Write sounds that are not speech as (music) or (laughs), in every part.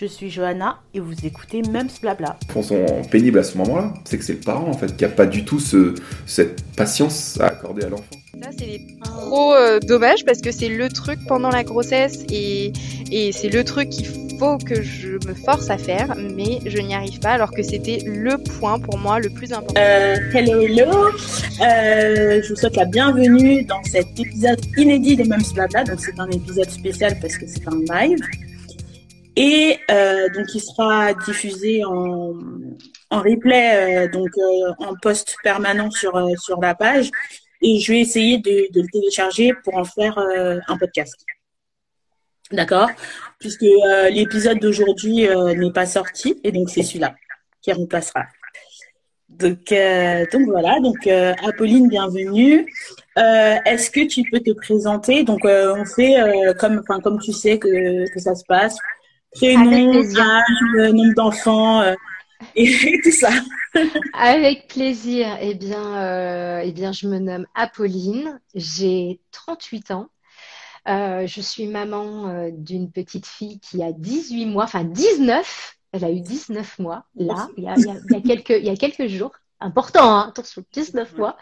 Je suis Johanna et vous écoutez Mums Blabla. Ils sont pénibles à ce moment-là, c'est que c'est le parent en fait qui a pas du tout ce, cette patience à accorder à l'enfant. Ça, c'est trop euh, dommage parce que c'est le truc pendant la grossesse et, et c'est le truc qu'il faut que je me force à faire, mais je n'y arrive pas alors que c'était le point pour moi le plus important. Euh, hello, hello. Euh, je vous souhaite la bienvenue dans cet épisode inédit de Mums Blabla. Donc, c'est un épisode spécial parce que c'est un live. Et euh, donc, il sera diffusé en, replay, euh, donc euh, en post permanent sur, sur la page. Et je vais essayer de, le télécharger pour en faire un podcast. D'accord? Puisque l'épisode d'aujourd'hui n'est pas sorti, et donc c'est celui-là qui remplacera. Donc, donc voilà, donc Apolline, bienvenue. Est-ce que tu peux te présenter? Donc on fait comme, comme tu sais que, que ça se passe, prénom, âge, nombre d'enfants euh, (laughs) et, (laughs) tout ça. Avec plaisir. Eh bien, euh, eh bien, je me nomme Apolline. J'ai 38 ans. Euh, je suis maman d'une petite fille qui a 18 mois, enfin 19. Elle a eu 19 mois, là, il y a, il y a- il y a quelques, il y a quelques jours. Important, hein, attention, 19 mois.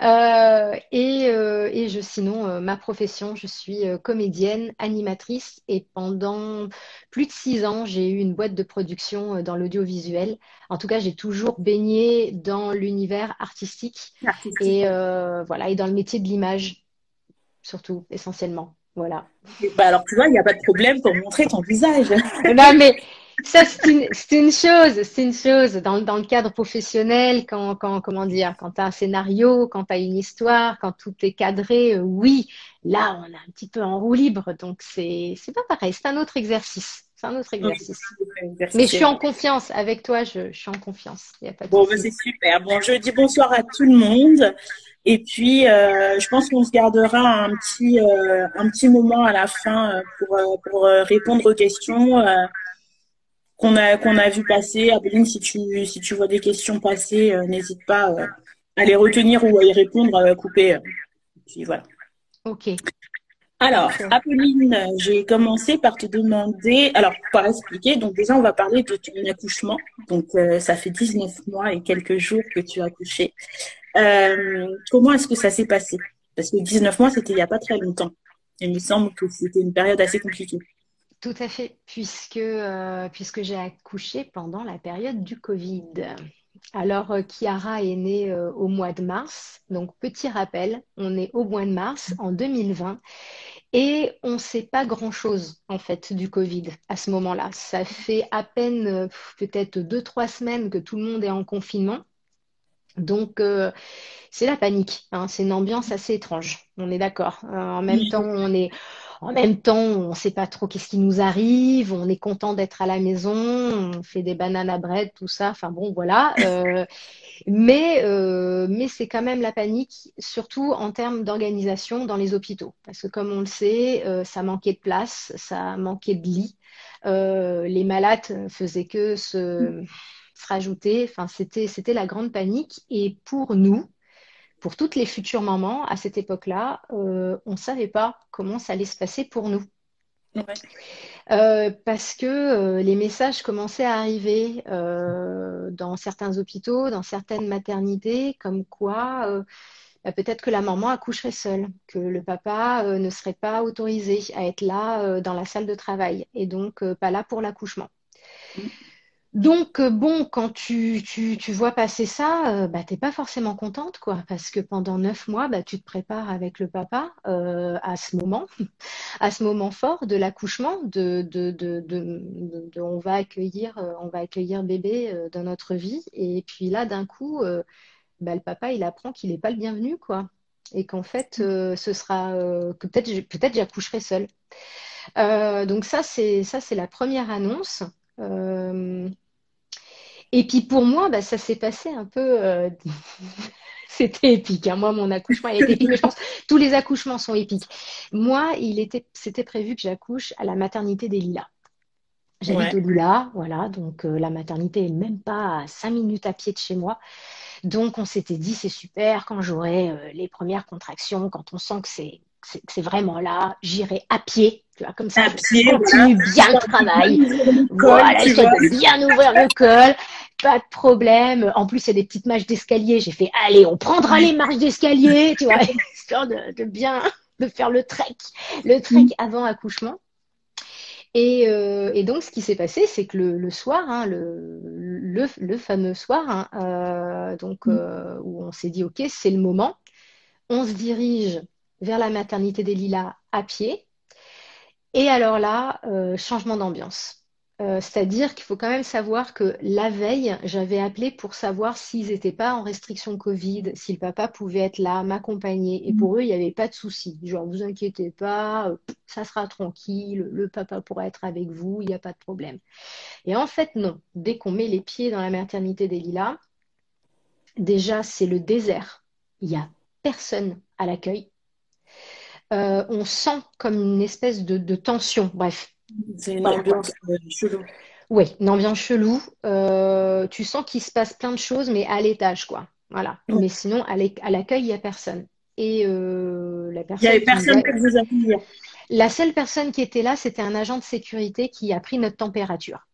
Euh, et, euh, et je, sinon, euh, ma profession, je suis euh, comédienne, animatrice. Et pendant plus de six ans, j'ai eu une boîte de production euh, dans l'audiovisuel. En tout cas, j'ai toujours baigné dans l'univers artistique et euh, voilà, et dans le métier de l'image, surtout, essentiellement. Voilà. Bah alors tu vois, il n'y a pas de problème pour montrer ton visage. (laughs) Non, mais ça, c'est une, c'est une chose, c'est une chose. Dans, dans le cadre professionnel, quand, quand, comment dire, quand tu as un scénario, quand tu as une histoire, quand tout est cadré, euh, oui, là, on est un petit peu en roue libre. Donc, c'est, c'est pas pareil. C'est un autre exercice. C'est un autre exercice. Mais je suis en confiance. Avec toi, je, je suis en confiance. Il y a pas de Bon, bah, c'est super. Bon, je dis bonsoir à tout le monde. Et puis, euh, je pense qu'on se gardera un petit, euh, un petit moment à la fin pour, pour répondre aux questions euh, qu'on a, qu'on a vues passer. Apolline, si tu, si tu vois des questions passer, euh, n'hésite pas euh, à les retenir ou à y répondre, euh, couper. euh. Puis voilà. Ok. Alors. Apolline, j'ai commencé par te demander, alors pour expliquer, donc déjà on va parler de ton accouchement. Donc euh, ça fait 19 mois et quelques jours que tu as accouché. Euh, comment est-ce que ça s'est passé? Parce que 19 mois, c'était il n'y a pas très longtemps. Il me semble que c'était une période assez compliquée. Tout à fait, puisque, euh, puisque j'ai accouché pendant la période du Covid. Alors, euh, Chiara est née euh, au mois de mars. Donc, petit rappel, on est au mois de mars en 2020 et on ne sait pas grand-chose en fait du Covid à ce moment-là. Ça fait à peine euh, peut-être deux, trois semaines que tout le monde est en confinement. Donc, euh, c'est la panique, hein. C'est une ambiance assez étrange. On est d'accord. Euh, en même temps, on est, en même temps, on ne sait pas trop qu'est-ce qui nous arrive. On est content d'être à la maison. On fait des bananes à bread, tout ça. Enfin bon, voilà. (laughs) Euh, mais euh, mais c'est quand même la panique, surtout en termes d'organisation dans les hôpitaux. Parce que comme on le sait, euh, ça manquait de place, ça manquait de lits. Euh, les malades faisaient que se, se rajouter. Enfin, c'était c'était la grande panique. Et pour nous, pour toutes les futures mamans, à cette époque-là, euh, on ne savait pas comment ça allait se passer pour nous. Ouais. Euh, parce que euh, les messages commençaient à arriver dans certains hôpitaux, dans certaines maternités, comme quoi bah, peut-être que la maman accoucherait seule, que le papa ne serait pas autorisé à être là dans la salle de travail et donc pas là pour l'accouchement. Donc, euh, bon, quand tu, tu, tu vois passer ça, euh, bah, t'es pas forcément contente, quoi, parce que pendant neuf mois, bah, tu te prépares avec le papa euh, à ce moment, (laughs) à ce moment fort de l'accouchement, de, de, de, de, on va accueillir, euh, on va accueillir bébé dans notre vie, et puis là, d'un coup, bah, le papa, il apprend qu'il n'est pas le bienvenu, quoi, et qu'en fait, euh, ce sera, que peut-être, peut-être j'accoucherai seule. Donc ça, c'est ça, c'est la première annonce. Euh, et puis pour moi, bah, ça s'est passé un peu. euh, (laughs) C'était épique. hein. Moi, mon accouchement il épique, mais je pense que tous les accouchements sont épiques. Moi, il était, c'était prévu que j'accouche à la maternité des Lilas. J'habite Ouais. au Lilas, voilà, donc euh, la maternité est même pas à cinq minutes à pied de chez moi. Donc on s'était dit, c'est super quand j'aurai euh, les premières contractions, quand on sent que c'est c'est vraiment là, j'irai à pied, tu vois, comme ça, À je pied, continue bien le travail. (laughs) Voilà, vois. de bien ouvrir le col, pas de problème. En plus, il y a des petites marches d'escalier. J'ai fait, allez, on prendra les marches d'escalier, tu vois, (laughs) histoire de, de bien, de faire le trek, le trek avant accouchement. Et, euh, et donc, ce qui s'est passé, c'est que le, le soir, hein, le, le, le fameux soir, hein, euh, donc, euh, où on s'est dit, OK, c'est le moment, on se dirige vers la maternité des Lilas à pied. Et alors là, euh, changement d'ambiance. Euh, c'est-à-dire qu'il faut quand même savoir que la veille, j'avais appelé pour savoir s'ils n'étaient pas en restriction Covid, si le papa pouvait être là, m'accompagner. Et pour eux, il n'y avait pas de souci. Genre, vous inquiétez pas, euh, ça sera tranquille, le papa pourra être avec vous, il n'y a pas de problème. Et en fait, non. Dès qu'on met les pieds dans la maternité des Lilas, déjà, c'est le désert. Il n'y a personne à l'accueil. Euh, on sent comme une espèce de, de tension. Bref, C'est une Voilà. ambiance euh, chelou. oui, une ambiance chelou. Euh, tu sens qu'il se passe plein de choses, mais à l'étage, quoi. Voilà. Ouais. Mais sinon, à l'accueil, il n'y a personne. Et euh, la Il n'y personne avait personne pour vous accueillir. La seule personne qui était là, c'était un agent de sécurité qui a pris notre température.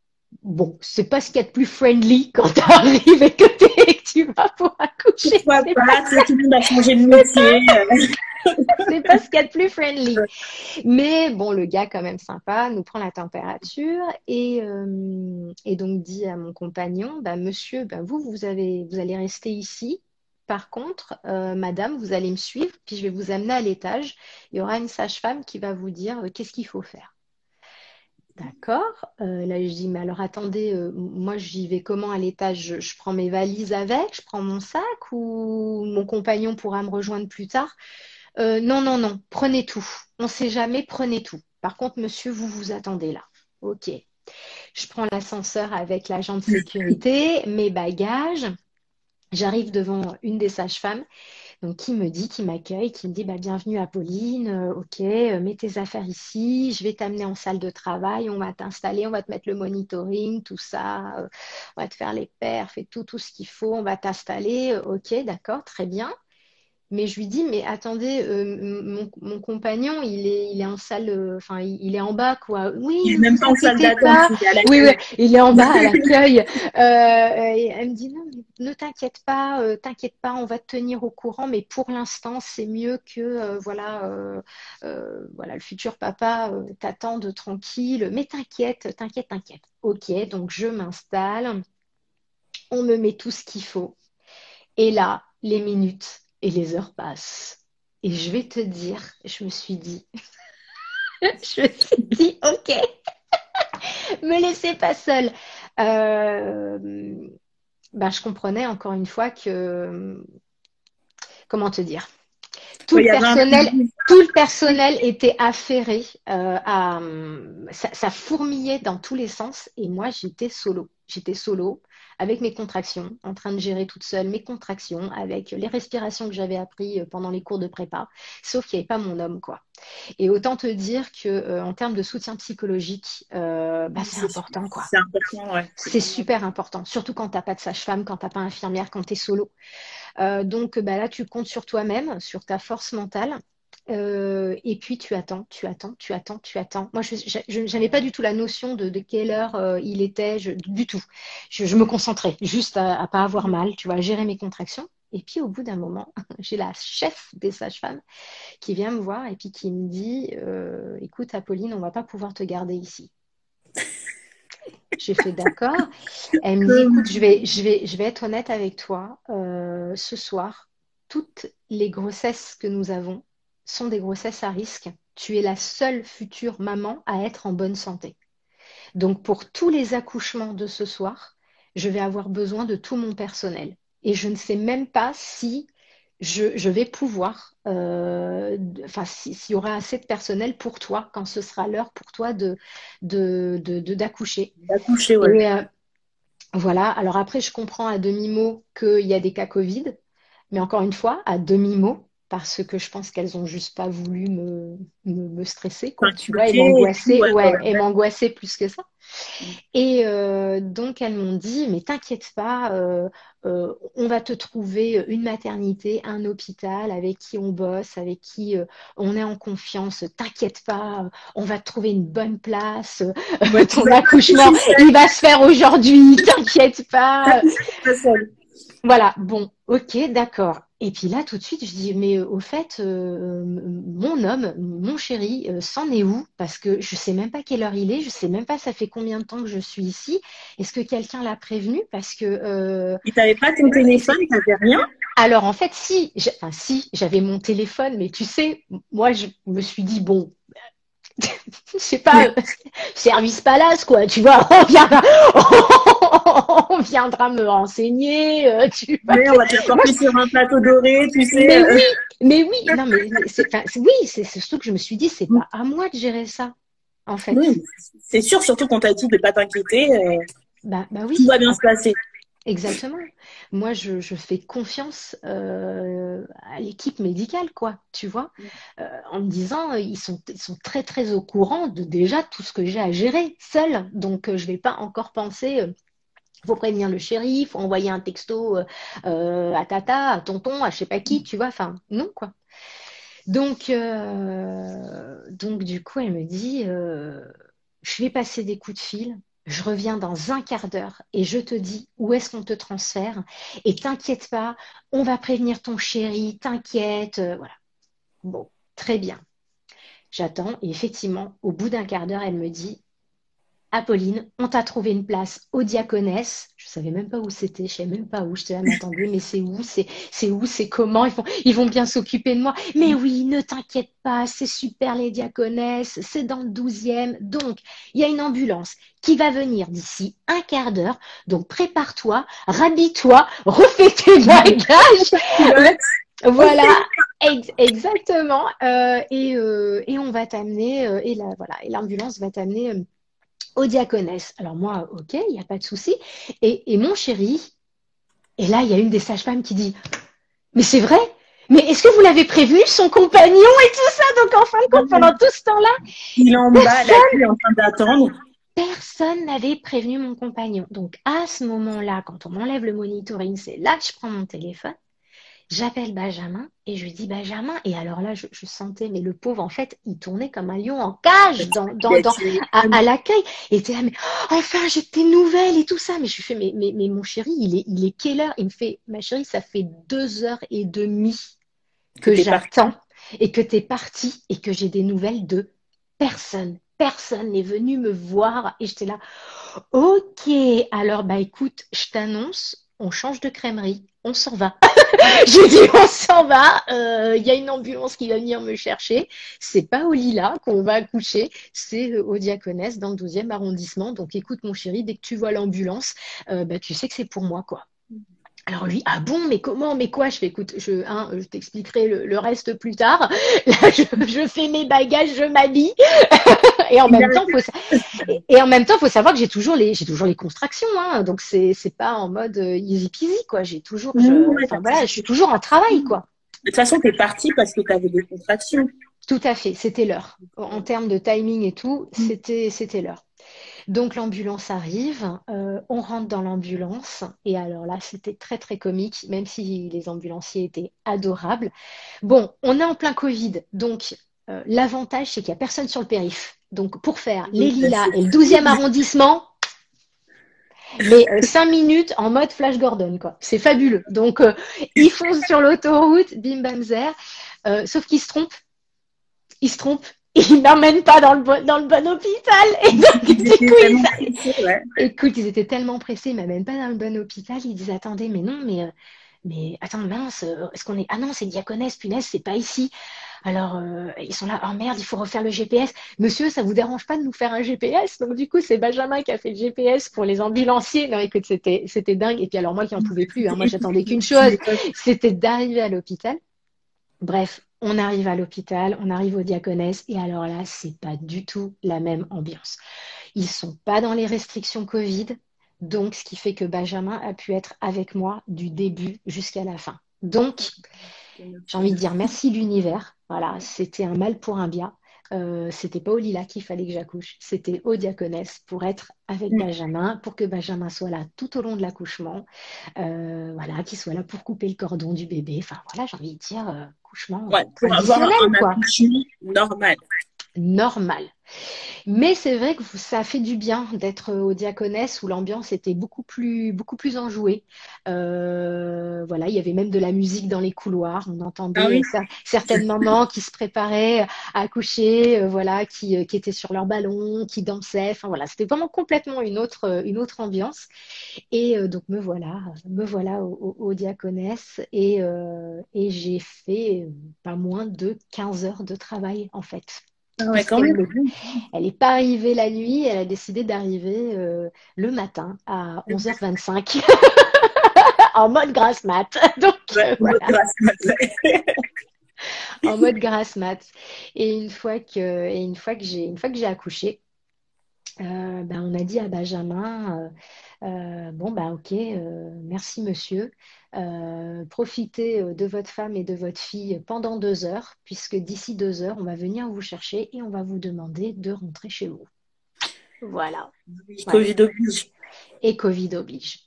Bon, c'est pas ce qu'il y a de plus friendly quand tu arrives et que, et que tu vas pour accoucher. Pourquoi C'est pas, sais, tout le monde a changé de métier. c'est pas ce qu'il y a de plus friendly. Mais bon, le gars, quand même sympa, nous prend la température et, euh, et donc dit à mon compagnon, bah, monsieur, bah, vous, vous avez, vous allez rester ici. Par contre, euh, madame, vous allez me suivre, puis je vais vous amener à l'étage. Il y aura une sage-femme qui va vous dire euh, qu'est-ce qu'il faut faire. D'accord. Euh, là, je dis, mais alors attendez, euh, moi j'y vais comment à l'étage? Je, prends mes valises avec, je prends mon sac? Ou mon compagnon pourra me rejoindre plus tard? Euh, non, non, non, prenez tout. On ne sait jamais, prenez tout. Par contre, monsieur, vous vous attendez là. Ok. Je prends l'ascenseur avec l'agent de sécurité, mes bagages. J'arrive devant une des sages-femmes donc, qui me dit, qui m'accueille, qui me dit bah, Bienvenue à Pauline, euh, ok, euh, mets tes affaires ici, je vais t'amener en salle de travail, on va t'installer, on va te mettre le monitoring, tout ça, euh, on va te faire les perfs et tout, tout ce qu'il faut, on va t'installer, euh, ok, d'accord, très bien. Mais je lui dis, mais attendez, euh, mon, mon compagnon, il est, il est en salle, euh, enfin, il, il est en bas, quoi. Oui, Il n'est ne même pas en salle d'attente. est Oui, oui, il est en bas à l'accueil. (laughs) Euh, et elle me dit, non, ne t'inquiète pas, euh, t'inquiète pas, on va te tenir au courant, mais pour l'instant, c'est mieux que, euh, voilà, voilà, le futur papa euh, t'attend de tranquille, mais t'inquiète, t'inquiète, t'inquiète. Ok, donc je m'installe, on me met tout ce qu'il faut. Et là, les minutes et les heures passent. Et je vais te dire, je me suis dit, (laughs) je me suis dit, ok, (laughs) me laissez pas seule. Euh, bah, je comprenais encore une fois que, comment te dire, tout Oui, le personnel, peu de- tout le personnel était affairé euh, à, ça, ça fourmillait dans tous les sens et moi j'étais solo. J'étais solo avec mes contractions, en train de gérer toute seule mes contractions, avec les respirations que j'avais appris pendant les cours de prépa, sauf qu'il n'y avait pas mon homme, quoi. Et autant te dire que euh, en termes de soutien psychologique, euh, bah, c'est important, quoi. C'est important, ouais. C'est super important, surtout quand t'as pas de sage-femme, quand t'as pas infirmière, quand tu es solo. Euh, donc bah là, tu comptes sur toi-même, sur ta force mentale. Euh, et puis tu attends, tu attends, tu attends, tu attends. Moi, je n'avais pas du tout la notion de, de quelle heure euh, il était, je, du tout. Je, je, me concentrais juste à, à pas avoir mal, tu vois, à gérer mes contractions. Et puis au bout d'un moment, (laughs) j'ai la chef des sages-femmes qui vient me voir et puis qui me dit euh, "Écoute, Apolline, on va pas pouvoir te garder ici." J'ai fait d'accord. Elle me dit écoute, je vais, je vais, je vais être honnête avec toi. Ce soir, toutes les grossesses que nous avons sont des grossesses à risque. Tu es la seule future maman à être en bonne santé. Donc pour tous les accouchements de ce soir, je vais avoir besoin de tout mon personnel. Et je ne sais même pas si je, je vais pouvoir, euh, enfin, s'il si y aura assez de personnel pour toi quand ce sera l'heure pour toi de, de, de, de d'accoucher. D'accoucher. Et, euh, voilà. Alors après, je comprends à demi-mot qu'il y a des cas Covid, mais encore une fois, à demi-mot, parce que je pense qu'elles ont juste pas voulu me, me, me stresser, quoi, tu vois, et m'angoisser, ouais, ouais, ouais, plus que ça. Mm. Et euh, donc elles m'ont dit, mais t'inquiète pas, euh, euh, on va te trouver une maternité, un hôpital avec qui on bosse, avec qui on est en confiance. T'inquiète pas, on va te trouver une bonne place. (laughs) Ton accouchement, il va se faire aujourd'hui. T'inquiète pas. (laughs) Voilà, bon, ok, d'accord. Et puis là, tout de suite, je dis, mais euh, au fait, euh, m- mon homme, mon chéri, euh, s'en est où? Parce que je sais même pas quelle heure il est, je sais même pas ça fait combien de temps que je suis ici. Est-ce que quelqu'un l'a prévenu? Parce que, euh, Et t'avais pas ton téléphone, t'avais rien? alors en fait, si, enfin si, j'avais mon téléphone, mais tu sais, moi, je me suis dit, bon, (laughs) je sais pas, euh, (laughs) service palace, quoi, tu vois, (laughs) on viendra, on viendra me renseigner, euh, tu vois. On va te sur un plateau doré, tu sais. Mais euh, oui, mais oui, non, mais c'est, oui, c'est surtout que je me suis dit, c'est pas à moi de gérer ça, en fait. oui, c'est sûr, surtout qu'on t'a dit de pas t'inquiéter, euh, Bah, bah tout oui, va bien se passer. Exactement. Moi, je, je fais confiance euh, à l'équipe médicale, quoi, tu vois, Euh, en me disant, ils sont, ils sont très, très au courant de déjà tout ce que j'ai à gérer seul. Donc, euh, je vais pas encore penser. euh, faut prévenir le shérif, faut envoyer un texto euh, à tata, à tonton, à je sais pas qui, tu vois. Enfin, non, quoi. Donc, euh, donc du coup, elle me dit, euh, je vais passer des coups de fil, je reviens dans un quart d'heure et je te dis où est-ce qu'on te transfère. Et t'inquiète pas, on va prévenir ton chéri, t'inquiète, euh, voilà. Bon, très bien. J'attends et effectivement, au bout d'un quart d'heure, elle me dit, Apolline, on t'a trouvé une place au Diaconesse. Je savais même pas où c'était, je savais même pas où. J'étais là, mais attendez, mais c'est où, c'est, c'est où, c'est comment, ils vont, ils vont bien s'occuper de moi. Mais oui, ne t'inquiète pas, c'est super les Diaconesses, c'est dans le 12e. Donc, il y a une ambulance qui va venir d'ici un quart d'heure. Donc, prépare-toi, rhabille-toi, refais tes (laughs) bagages. (laughs) Voilà, ex- exactement. Euh, et, euh, et on va t'amener, euh, et là, voilà, et l'ambulance va t'amener au diaconesse. Alors moi, ok, il n'y a pas de souci. Et, et mon chéri, et là, il y a une des sages-femmes qui dit, mais c'est vrai, mais est-ce que vous l'avez prévu, son compagnon et tout ça? Donc en fin de compte, pendant tout ce temps-là, Il est en bas, en train d'attendre. personne n'avait prévenu mon compagnon. Donc à ce moment-là, quand on m'enlève le monitoring, c'est là que je prends mon téléphone. J'appelle Benjamin et je lui dis Benjamin. Et alors là, je, je sentais, mais le pauvre, en fait, il tournait comme un lion en cage dans, (laughs) dans, dans, à, à l'accueil. Et était là, mais oh, enfin, j'ai tes nouvelles et tout ça. Mais je lui fais, mais, mais, mais mon chéri, il est, il est quelle heure? Il me fait, ma chérie, ça fait deux heures et demie que j'attends et que tu es parti et que j'ai des nouvelles de personne. Personne n'est venu me voir et j'étais là. Ok, alors bah écoute, je t'annonce, on change de crèmerie, on s'en va. (laughs) (laughs) J'ai dit on s'en va, euh, il y a une ambulance qui va venir me chercher. C'est pas au Lila qu'on va accoucher, c'est euh, au Diaconesse dans le 12e arrondissement. Donc écoute mon chéri, dès que tu vois l'ambulance, euh, bah, tu sais que c'est pour moi quoi. Alors lui, ah bon, mais comment, mais quoi? Je fais, écoute, je, hein, je t'expliquerai le, le reste plus tard. (laughs) Là, je, je fais mes bagages, je m'habille. (laughs) et en même temps, faut, sa- et, et en même temps, faut savoir que j'ai toujours les, j'ai toujours les contractions. Hein, donc c'est, c'est pas en mode euh, easy peasy quoi. J'ai toujours, je, Mmh, voilà, je suis toujours en travail quoi. De toute façon, t'es parti parce que t'avais des contractions. Tout à fait, c'était l'heure. En termes de timing et tout, c'était c'était l'heure. Donc l'ambulance arrive, euh, on rentre dans l'ambulance et alors là c'était très très comique, même si les ambulanciers étaient adorables. Bon, on est en plein Covid, donc euh, l'avantage c'est qu'il n'y a personne sur le périph. Donc pour faire les lilas et le 12e arrondissement, (laughs) mais euh, cinq minutes en mode Flash Gordon quoi. C'est fabuleux. Donc euh, ils foncent sur l'autoroute, bim bam zer, Euh, sauf qu'ils se trompent il se trompe, il m'emmène pas dans le, bon, dans le bon hôpital. Et donc, du coup, ils, ouais. écoute, ils étaient tellement pressés, ils m'amènent pas dans le bon hôpital. Ils disent, attendez, mais non, mais, euh, mais attends, mince, euh, est-ce qu'on est, ah non, c'est diaconesse, punaise, c'est pas ici. Alors, euh, ils sont là, oh merde, il faut refaire le GPS. Monsieur, ça vous dérange pas de nous faire un GPS? Donc, du coup, c'est Benjamin qui a fait le GPS pour les ambulanciers. Non, écoute, c'était, c'était dingue. Et puis, alors, moi qui en pouvais plus, hein, moi, j'attendais qu'une (laughs) chose, c'était d'arriver à l'hôpital. Bref, on arrive à l'hôpital, on arrive au diaconesse, et alors là, c'est pas du tout la même ambiance. Ils sont pas dans les restrictions Covid, donc ce qui fait que Benjamin a pu être avec moi du début jusqu'à la fin. Donc, j'ai envie de dire merci l'univers. Voilà, c'était un mal pour un bien. Euh, c'était pas au Lila qu'il fallait que j'accouche, c'était au Diaconesse pour être avec Mm. Benjamin, pour que Benjamin soit là tout au long de l'accouchement, euh, voilà, qu'il soit là pour couper le cordon du bébé. Enfin voilà, j'ai envie de dire euh, accouchement Ouais, pour avoir traditionnel, un quoi accouchement normal. normal. Mais c'est vrai que ça a fait du bien d'être au Diaconesse où l'ambiance était beaucoup plus, beaucoup plus enjouée. Euh, voilà, il y avait même de la musique dans les couloirs. On entendait Ah oui. certaines mamans qui se préparaient à accoucher, euh, voilà, qui, euh, qui étaient sur leur ballon, qui dansaient. Enfin voilà, c'était vraiment complètement une autre, une autre ambiance. Et euh, donc me voilà, me voilà au, au, au Diaconesse et, euh, et j'ai fait euh, pas moins de 15 heures de travail en fait. Ah ouais, quand Puisqu'elle même. elle n'est pas arrivée la nuit, elle a décidé d'arriver euh, le matin à 11h25 (laughs) en mode grasse mat. (laughs) Donc Ouais, voilà, (laughs) en mode grasse mat. Et une fois que, et une fois que j'ai, une fois que j'ai accouché, euh, ben, on a dit à Benjamin, euh, euh, bon ben ok, euh, merci monsieur, Euh, profitez de votre femme et de votre fille pendant deux heures, puisque d'ici deux heures, on va venir vous chercher et on va vous demander de rentrer chez vous. Voilà. Covid oblige. Et Covid oblige.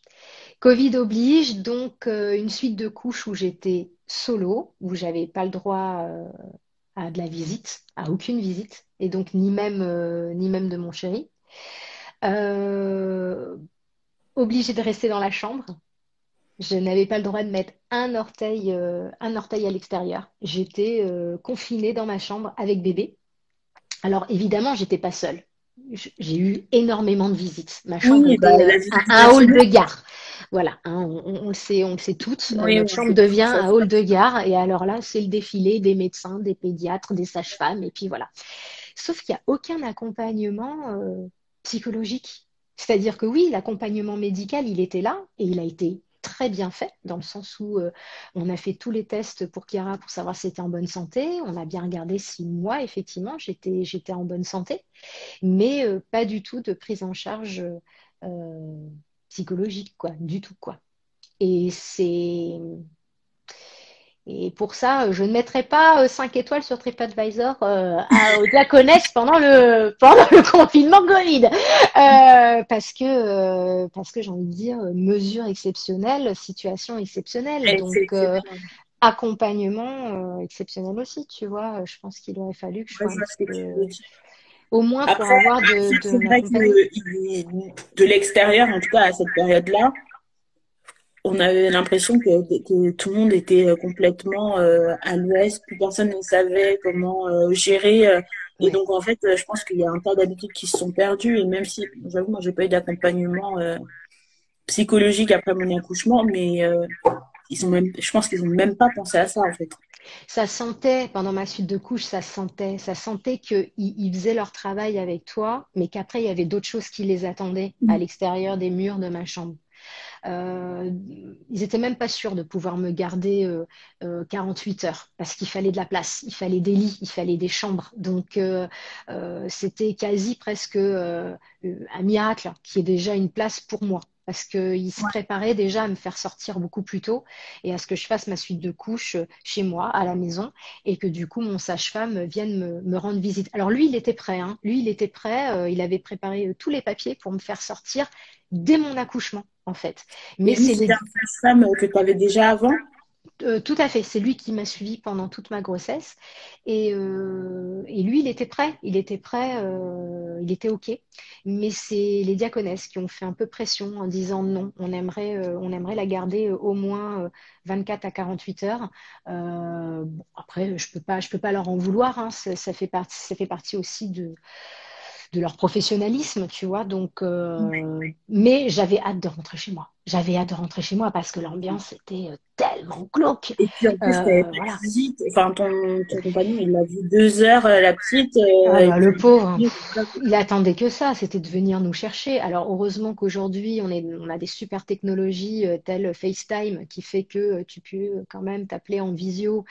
Covid oblige, donc euh, une suite de couches où j'étais solo, où j'avais pas le droit euh, à de la visite, à aucune visite, et donc ni même, euh, ni même de mon chéri. Euh, obligée de rester dans la chambre. Je n'avais pas le droit de mettre un orteil, euh, un orteil à l'extérieur. J'étais euh, confinée dans ma chambre avec bébé. Alors évidemment, j'étais pas seule. J'ai eu énormément de visites. Ma chambre Oui, était bah, euh, la un, hall de gare. Voilà, hein, on, le sait, on le sait toutes. Oui, notre on chambre devient un hall de gare. Et alors là, c'est le défilé des médecins, des pédiatres, des sages-femmes. Et puis voilà. Sauf qu'il n'y a aucun accompagnement euh, psychologique. C'est-à-dire que oui, l'accompagnement médical, il était là et il a été très bien fait, dans le sens où euh, on a fait tous les tests pour Chiara pour savoir si c'était en bonne santé. On a bien regardé si moi, effectivement, j'étais, j'étais en bonne santé, mais euh, pas du tout de prise en charge euh, psychologique, quoi, du tout, quoi. Et c'est... Et pour ça, je ne mettrai pas 5 étoiles sur TripAdvisor euh, à, au Diaconesse pendant le, (laughs) pendant le confinement Covid. Euh, parce que, euh, parce que j'ai envie de dire, mesure exceptionnelle, situation exceptionnelle. Et Donc, euh, exceptionnel. accompagnement euh, exceptionnel aussi, tu vois. Je pense qu'il aurait fallu que je Ouais, dire. au moins pour avoir de, de l'extérieur, en tout cas à cette période-là, on avait l'impression que, que tout le monde était euh, complètement euh, à l'ouest, plus personne ne savait comment euh, gérer. et donc, en fait, je pense qu'il y a un tas d'habitudes qui se sont perdues. Et même si, j'avoue, moi, j'ai pas eu d'accompagnement psychologique après mon accouchement, mais ils ont même, je pense qu'ils ont même pas pensé à ça, en fait. Ça sentait, pendant ma suite de couches, ça sentait, ça sentait qu'ils ils faisaient leur travail avec toi, mais qu'après, il y avait d'autres choses qui les attendaient à Mhm. l'extérieur des murs de ma chambre. Euh, ils étaient même pas sûrs de pouvoir me garder euh, euh, 48 heures parce qu'il fallait de la place, il fallait des lits, il fallait des chambres. Donc, euh, euh, c'était quasi presque euh, un miracle qui est déjà une place pour moi parce qu'ils se préparaient déjà à me faire sortir beaucoup plus tôt et à ce que je fasse ma suite de couches euh, chez moi, à la maison, et que du coup, mon sage-femme vienne me, me rendre visite. Alors lui, il était prêt, hein. Lui, il était prêt, euh, il avait préparé euh, tous les papiers pour me faire sortir dès mon accouchement, en fait. Mais c'est les... sage-femme que tu avais déjà avant? euh, tout à fait, c'est lui qui m'a suivi pendant toute ma grossesse. Et, euh, et lui, il était prêt, il était prêt, euh, il était OK. Mais c'est les diaconesses qui ont fait un peu pression en disant non, on aimerait, on aimerait la garder au moins euh, 24 à 48 heures. Bon, après, je peux pas, je peux pas leur en vouloir, hein, ça, ça fait partie, ça fait partie aussi de, de leur professionnalisme, tu vois. Donc, euh, mais j'avais hâte de rentrer chez moi. J'avais hâte de rentrer chez moi parce que l'ambiance était euh, tellement glauque. Et puis en plus, Euh, voilà. visite. Enfin, ton, ton compagnon, il l'a vu deux heures, euh, la petite. euh, Ah bah, le pauvre, (laughs) il attendait que ça, c'était de venir nous chercher. Alors heureusement qu'aujourd'hui, on est, on a des super technologies euh, telles FaceTime qui fait que tu peux quand même t'appeler en visio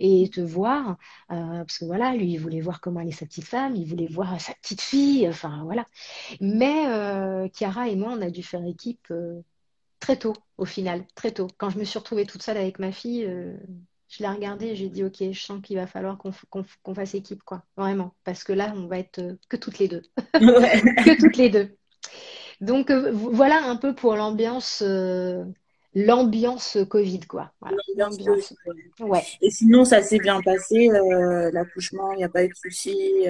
et te voir. Euh, parce que voilà, lui, il voulait voir comment allait sa petite femme, il voulait voir sa petite fille, enfin voilà. Mais euh, Chiara et moi, on a dû faire équipe euh, très tôt, au final, très tôt. Quand je me suis retrouvée toute seule avec ma fille, euh, Je l'ai regardé et j'ai dit, ok, je sens qu'il va falloir qu'on fasse équipe, quoi. Vraiment. Parce que là, on va être euh, que toutes les deux. (laughs) (laughs) que toutes les deux. Donc, euh, voilà un peu pour l'ambiance. Euh, l'ambiance Covid, quoi. l'ambiance. Ouais. Et sinon, ça s'est bien passé, l'accouchement, il n'y a pas eu de soucis.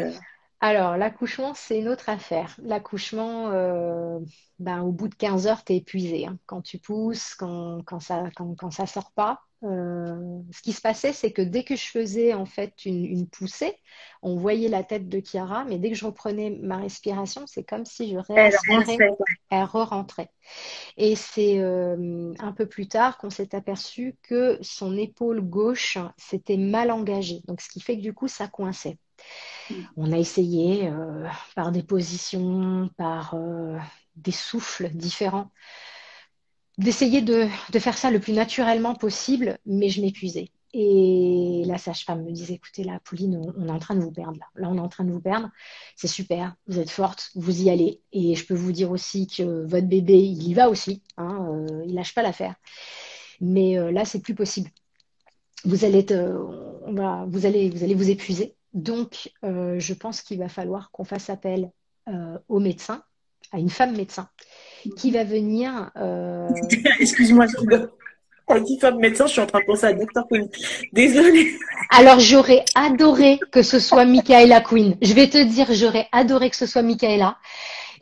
Alors, l'accouchement, c'est une autre affaire. L'accouchement, euh, ben, au bout de 15 heures, tu es épuisé. Hein. Quand tu pousses, quand, quand ça quand, quand ça sort pas. Euh, ce qui se passait, c'est que dès que je faisais en fait une, une, poussée, on voyait la tête de Chiara, mais dès que je reprenais ma respiration, c'est comme si je réinspirais, elle re-rentrait. Et c'est euh, un peu plus tard qu'on s'est aperçu que son épaule gauche s'était mal engagée. Donc, ce qui fait que du coup, ça coinçait. On a essayé euh, par des positions, par euh, des souffles différents, d'essayer de, faire ça le plus naturellement possible, mais je m'épuisais. Et la sage-femme me disait, écoutez, là, Pauline, on, est en train de vous perdre. Là. on est en train de vous perdre. C'est super, vous êtes forte, vous y allez. Et je peux vous dire aussi que votre bébé, il y va aussi. Hein, euh, il lâche pas l'affaire. Mais là, c'est plus possible. Vous allez vous épuiser. Donc, euh, je pense qu'il va falloir qu'on fasse appel euh, au médecin, à une femme médecin, qui va venir. Euh... (laughs) Excuse-moi, je Quand dit femme médecin, je suis en train de penser à Dr. Queen. Désolée. Alors, j'aurais adoré que ce soit Michaela Queen. Je vais te dire, j'aurais adoré que ce soit Michaela.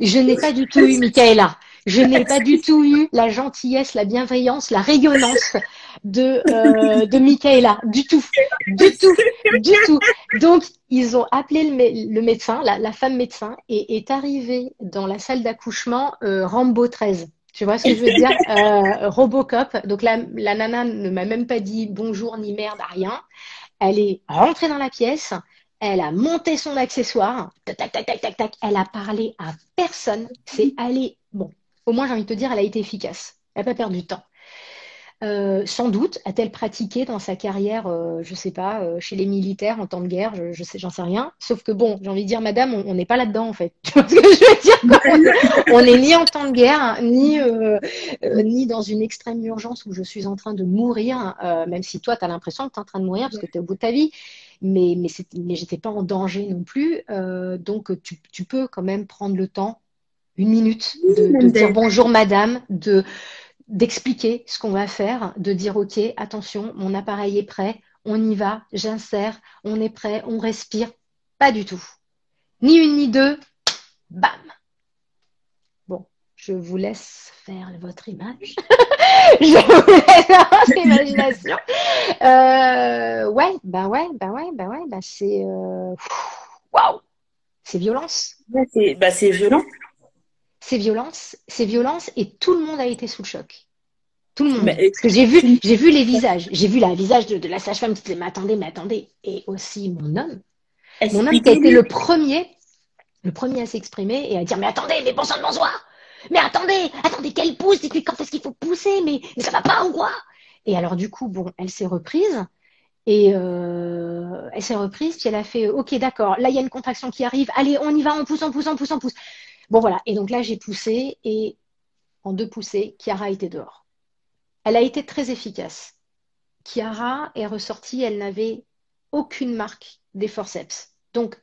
Je n'ai pas du tout eu Michaela. Je n'ai pas du tout eu la gentillesse, la bienveillance, la rayonnance de, euh, de Michaela. Du tout. Du (laughs) tout. Du tout. Donc, ils ont appelé le, médecin, la, femme médecin, et est arrivée dans la salle d'accouchement euh, Rambo 13. Tu vois ce que je veux dire? (laughs) Euh, Robocop. Donc, la, la nana ne m'a même pas dit bonjour ni merde, rien. Elle est rentrée dans la pièce. Elle a monté son accessoire, tac, tac, tac, tac, tac, Elle a parlé à personne. C'est allé, bon, au moins j'ai envie de te dire, elle a été efficace. Elle n'a pas perdu de temps. Euh, sans doute a-t-elle pratiqué dans sa carrière, euh, je ne sais pas, euh, chez les militaires en temps de guerre, je, je sais, j'en sais rien. Sauf que bon, j'ai envie de dire, madame, on n'est pas là-dedans en fait. (laughs) Tu vois ce que je veux dire (laughs) On n'est ni en temps de guerre, ni ni dans une extrême urgence où je suis en train de mourir, même si toi, tu as l'impression que tu es en train de mourir parce que tu es au bout de ta vie. Mais mais, mais j'étais pas en danger non plus. donc tu, tu peux quand même prendre le temps une minute de, dire bonjour madame, de d'expliquer ce qu'on va faire, de dire ok, attention, mon appareil est prêt, on y va, j'insère, on est prêt, on respire. Pas du tout. Ni une ni deux, bam. Bon, je vous laisse faire votre image. (laughs) je vous laisse votre imagination. Euh, ouais, ben ouais, ben ouais, ben ouais, ben c'est euh, waouh, c'est violence. c'est bah, violent c'est violence, c'est violence, et tout le monde a été sous le choc. Tout le monde. Parce que j'ai vu, j'ai vu les visages. J'ai vu le visage de, la sage-femme qui disait, mais attendez, mais attendez. Et aussi mon homme. mon homme qui a été le premier, le premier à s'exprimer et à dire, mais attendez, mais bon sang de bonsoir. Mais attendez, attendez qu'elle pousse, et puis quand est-ce qu'il faut pousser, mais, mais ça va pas ou quoi? Et alors, du coup, bon, elle s'est reprise. Et euh, elle s'est reprise, puis elle a fait, ok, d'accord, là il y a une contraction qui arrive, allez, on y va, on pousse, on pousse, on pousse, on pousse. Bon, voilà. Et donc là, j'ai poussé et en deux poussées, Chiara était dehors. Elle a été très efficace. Chiara est ressortie, elle n'avait aucune marque des forceps. Donc,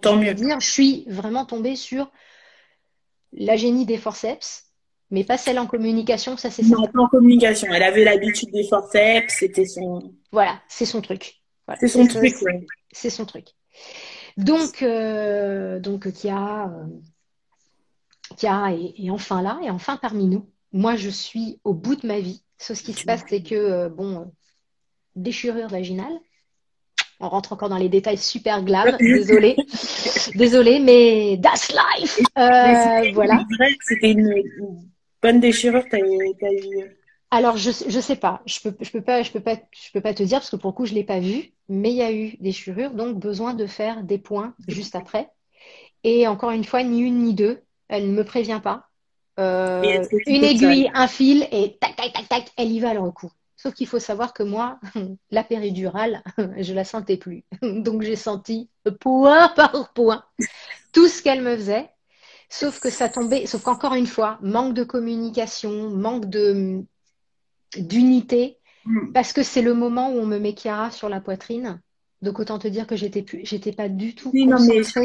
tant mieux. Dire, je suis vraiment tombée sur la génie des forceps, mais pas celle en communication, ça c'est Non, pas en communication. Elle avait l'habitude des forceps, c'était son. Voilà, c'est son truc. C'est son truc, C'est son truc. Donc, euh, donc Chiara, euh, Chiara est, enfin là, et enfin parmi nous. Moi, je suis au bout de ma vie. Ce qui se passe, c'est que, euh, bon, euh, déchirure vaginale. On rentre encore dans les détails super glam. (laughs) Désolée. Désolée, mais that's life. Euh, voilà. C'était une, bonne déchirure. As, eu... Alors, je ne sais pas. Je peux, je peux pas, je peux pas, je peux pas te dire parce que pour le coup, je l'ai pas vu. Mais il y a eu déchirure, donc besoin de faire des points juste après. Et encore une fois, ni une ni deux elle ne me prévient pas. Euh, une aiguille, un fil et tac, tac, tac, tac, elle y va le recours. Sauf qu'il faut savoir que moi, (laughs) la péridurale, (laughs) je la sentais plus. (laughs) Donc j'ai senti point par point tout ce qu'elle me faisait. Sauf que ça tombait, sauf qu'encore une fois, manque de communication, manque de d'unité. Mm. parce que c'est le moment où on me met Chiara sur la poitrine. Donc autant te dire que j'étais plus, j'étais pas du tout Oui, non, mais sur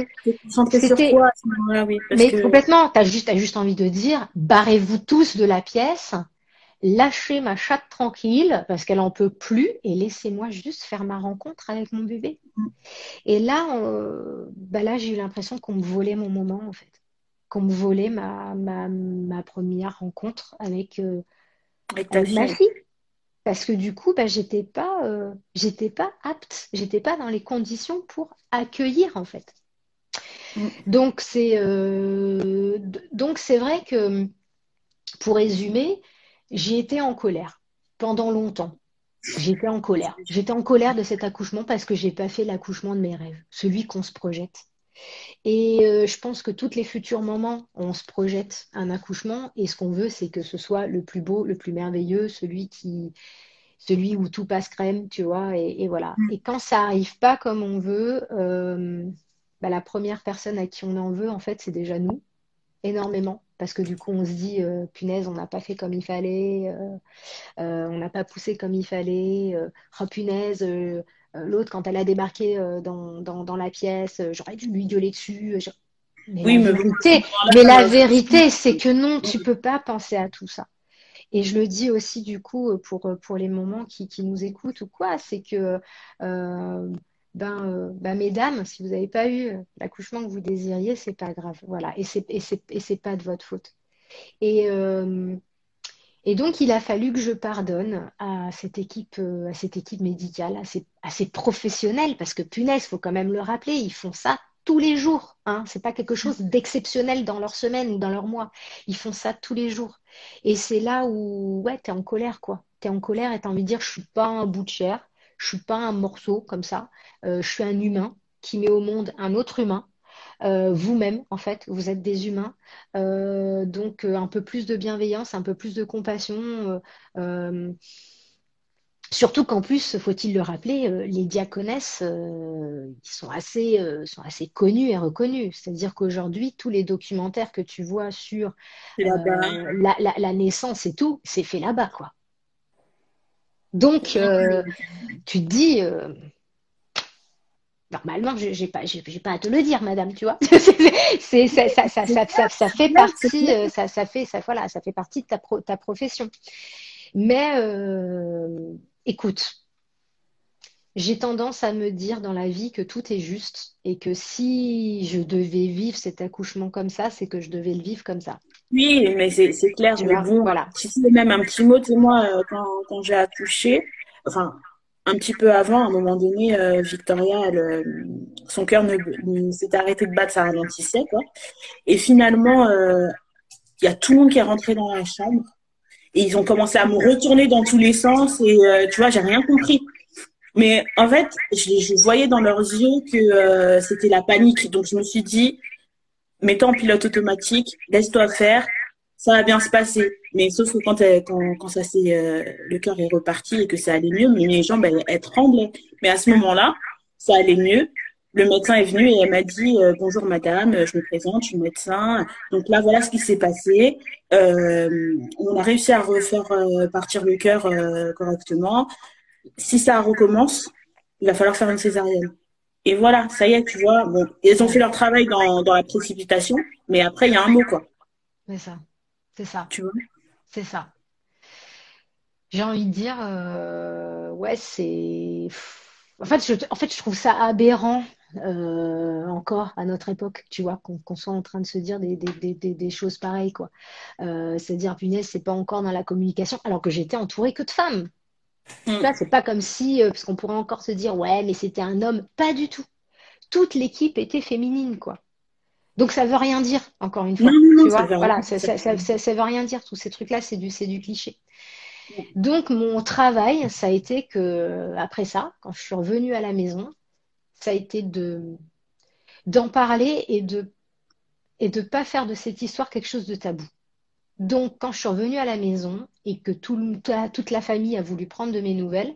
C'était- quoi à ce moment-là, oui. Parce Mais que... complètement, t'as juste, t'as juste envie de dire, barrez-vous tous de la pièce, lâchez ma chatte tranquille parce qu'elle en peut plus et laissez-moi juste faire ma rencontre avec mon bébé. Mm. Et là, bah là, j'ai eu l'impression qu'on me volait mon moment en fait, qu'on me volait ma, ma, ma première rencontre avec, euh, avec ma fille. Parce que du coup, bah, j'étais pas, euh, j'étais pas apte, j'étais pas dans les conditions pour accueillir en fait. Mm. Donc c'est euh, donc c'est vrai que pour résumer, j'ai été en colère pendant longtemps. J'étais en colère. J'étais en colère de cet accouchement parce que j'ai pas fait l'accouchement de mes rêves, celui qu'on se projette. Et euh, je pense que toutes les futurs moments, on se projette un accouchement et ce qu'on veut, c'est que ce soit le plus beau, le plus merveilleux, celui qui, celui où tout passe crème, tu vois. Et, et voilà. Mm. Et quand ça arrive pas comme on veut, euh, bah, la première personne à qui on en veut, en fait, c'est déjà nous, énormément. Parce que du coup, on se dit, euh, punaise, on n'a pas fait comme il fallait, euh, on n'a pas poussé comme il fallait, oh punaise, l'autre, quand elle a débarqué euh, dans, dans, dans la pièce, euh, j'aurais dû lui gueuler dessus. euh, je- Mais Oui, la mais vérité, mais la euh, vérité, c'est que non, tu peux pas penser à tout ça. Et je le dis aussi du coup euh, pour, pour les moments qui, qui nous écoutent ou quoi, c'est que euh, ben, euh, ben, mesdames, si vous n'avez pas eu l'accouchement que vous désiriez, c'est pas grave. Voilà. Et c'est et c'est et c'est pas de votre faute. Et, euh, et donc, il a fallu que je pardonne à cette équipe, euh, à cette équipe médicale, à ces, à ces professionnels, parce que punaise, faut quand même le rappeler, ils font ça tous les jours. Hein. C'est pas quelque chose d'exceptionnel dans leur semaine ou dans leur mois. Ils font ça tous les jours. Et c'est là où, ouais, t'es en colère, quoi. T'es en colère et t'as envie de dire, je suis pas un bout de chair, je suis pas un morceau comme ça. Euh, je suis un humain qui met au monde un autre humain. Euh, vous-même, en fait, vous êtes des humains. Euh, donc, euh, un peu plus de bienveillance, un peu plus de compassion. surtout qu'en plus, faut-il le rappeler, euh, les diaconesses, euh, sont assez, euh, sont assez connus et reconnus. C'est-à-dire qu'aujourd'hui, tous les documentaires que tu vois sur la, la- la naissance et tout, c'est fait là-bas, quoi. Donc, tu te dis, normalement, je j'ai pas, j'ai pas à te le dire, madame, tu vois. (laughs) C'est, c'est- ça, ça, ça, ça, ça fait c'est partie, ça, ça fait, ça, voilà, ça fait partie de ta, pro- ta profession. Mais euh, écoute, j'ai tendance à me dire dans la vie que tout est juste et que si je devais vivre cet accouchement comme ça, c'est que je devais le vivre comme ça. Oui, mais c'est c'est clair. Tu Mais vois, bon, voilà. tu sais, même un petit mot, tu sais, moi, euh, quand, quand j'ai accouché, enfin, un petit peu avant, à un moment donné, euh, Victoria, euh, son cœur ne, s'était arrêté de battre, ça ralentissait, quoi. Et finalement, euh, il y a tout le monde qui est rentré dans la chambre et ils ont commencé à me retourner dans tous les sens et tu vois, j'ai rien compris. Mais en fait, je, je voyais dans leurs yeux que c'était la panique. Donc je me suis dit, mets-toi en pilote automatique, laisse-toi faire, ça va bien se passer. Mais sauf que quand, elle- quand, quand ça s'est, euh, le cœur est reparti et que ça allait mieux, mes jambes, elles, elles tremblaient. Mais à ce moment-là, ça allait mieux. Le médecin est venu et elle m'a dit euh, bonjour madame, je me présente, je suis médecin. Donc là voilà ce qui s'est passé. Euh, on a réussi à refaire euh, partir le cœur euh, correctement. Si ça recommence, il va falloir faire une césarienne. Et voilà, ça y est, tu vois. Bon, ils ont fait leur travail dans, dans la précipitation, mais après il y a un mot quoi. C'est ça, c'est ça, Tu vois? c'est ça. J'ai envie de dire, euh, ouais, c'est. En fait, je, en fait, je trouve ça aberrant euh, encore à notre époque, tu vois, qu'on soit en train de se dire des, des, des, des- des choses pareilles, quoi. Euh, c'est-à-dire, punaise, c'est pas encore dans la communication, alors que j'étais entourée que de femmes. Mm. Là, c'est pas comme si, euh, parce qu'on pourrait encore se dire, ouais, mais c'était un homme. Pas du tout. Toute l'équipe était féminine, quoi. Donc ça veut rien dire, encore une fois. Non, non, non, Tu ça vois, veut voilà, rien ça, dire. ça, ça, ça- ça veut rien dire. Tous ces trucs-là, c'est du, c'est du cliché. Donc mon travail, ça a été que, après ça, quand je suis revenue à la maison, ça a été de d'en parler et de et de pas faire de cette histoire quelque chose de tabou. Donc quand je suis revenue à la maison et que tout toute la famille a voulu prendre de mes nouvelles,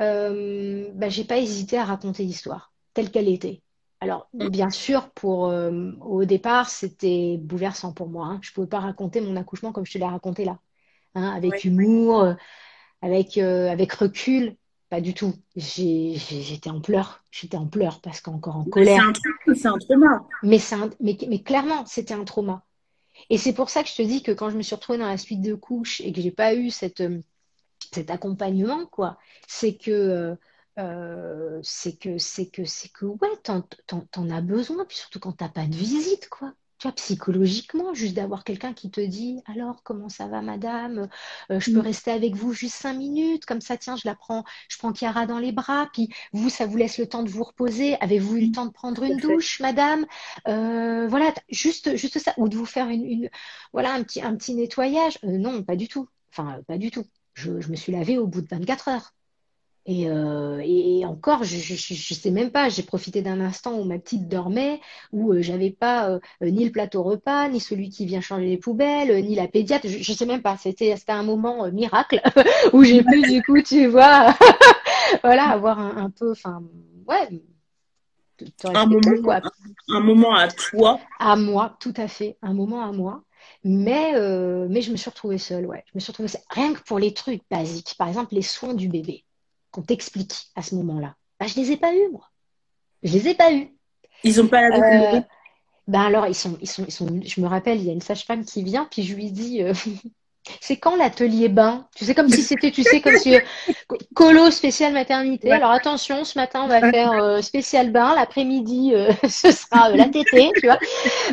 euh, bah, j'ai pas hésité à raconter l'histoire telle qu'elle était. Alors, bien sûr, pour, euh, au départ, c'était bouleversant pour moi. Hein. Je pouvais pas raconter mon accouchement comme je te l'ai raconté là, hein, avec humour. euh, avec, avec recul, pas du tout. J'étais en pleurs. J'étais en pleurs parce qu'encore en colère. C'est un, trauma. Mais, mais, mais clairement, c'était un trauma. Et c'est pour ça que je te dis que quand je me suis retrouvée dans la suite de couches et que j'ai pas eu cette, cet accompagnement, quoi, c'est que euh, c'est que c'est que c'est que ouais, t'en, t'en, as besoin, puis surtout quand t'as pas de visite, quoi. Tu vois, psychologiquement, juste d'avoir quelqu'un qui te dit alors comment ça va, madame? Euh, Je peux mm. rester avec vous juste cinq minutes, comme ça, tiens, je la prends, je prends Chiara dans les bras, puis vous, ça vous laisse le temps de vous reposer. Avez-vous eu le temps de prendre une douche, madame? Euh, Voilà, juste, juste ça, ou de vous faire une, une voilà un petit, un petit nettoyage. non, pas du tout. Enfin, pas du tout. Je, je me suis lavée au bout de 24 heures. Euh, et, encore, je ne sais même pas, j'ai profité d'un instant où ma petite dormait, où euh, j'avais pas euh, ni le plateau repas, ni celui qui vient changer les poubelles, ni la pédiatre, je, ne sais même pas, c'était un moment miracle (laughs) où j'ai pu du coup, tu vois, (laughs) voilà, avoir un, peu, enfin, ouais. Un moment, un moment à toi. À moi, tout à fait, un moment à moi. Mais, mais je me suis retrouvée seule, ouais. Je me suis retrouvée seule. Rien que pour les trucs basiques, par exemple les soins du bébé qu'on t'explique à ce moment-là bah, Je les ai pas eus, moi. Je les ai pas eus. Ils ont pas la euh, ben alors, ils sont, ils, sont, ils sont, je me rappelle, il y a une sage-femme qui vient, puis je lui dis, euh, c'est quand l'atelier bain? Tu sais, comme si c'était, tu sais, comme si euh, colo spécial maternité. Alors attention, ce matin, on va faire euh, spécial bain. L'après-midi, euh, (laughs) ce sera la tétée, tu vois.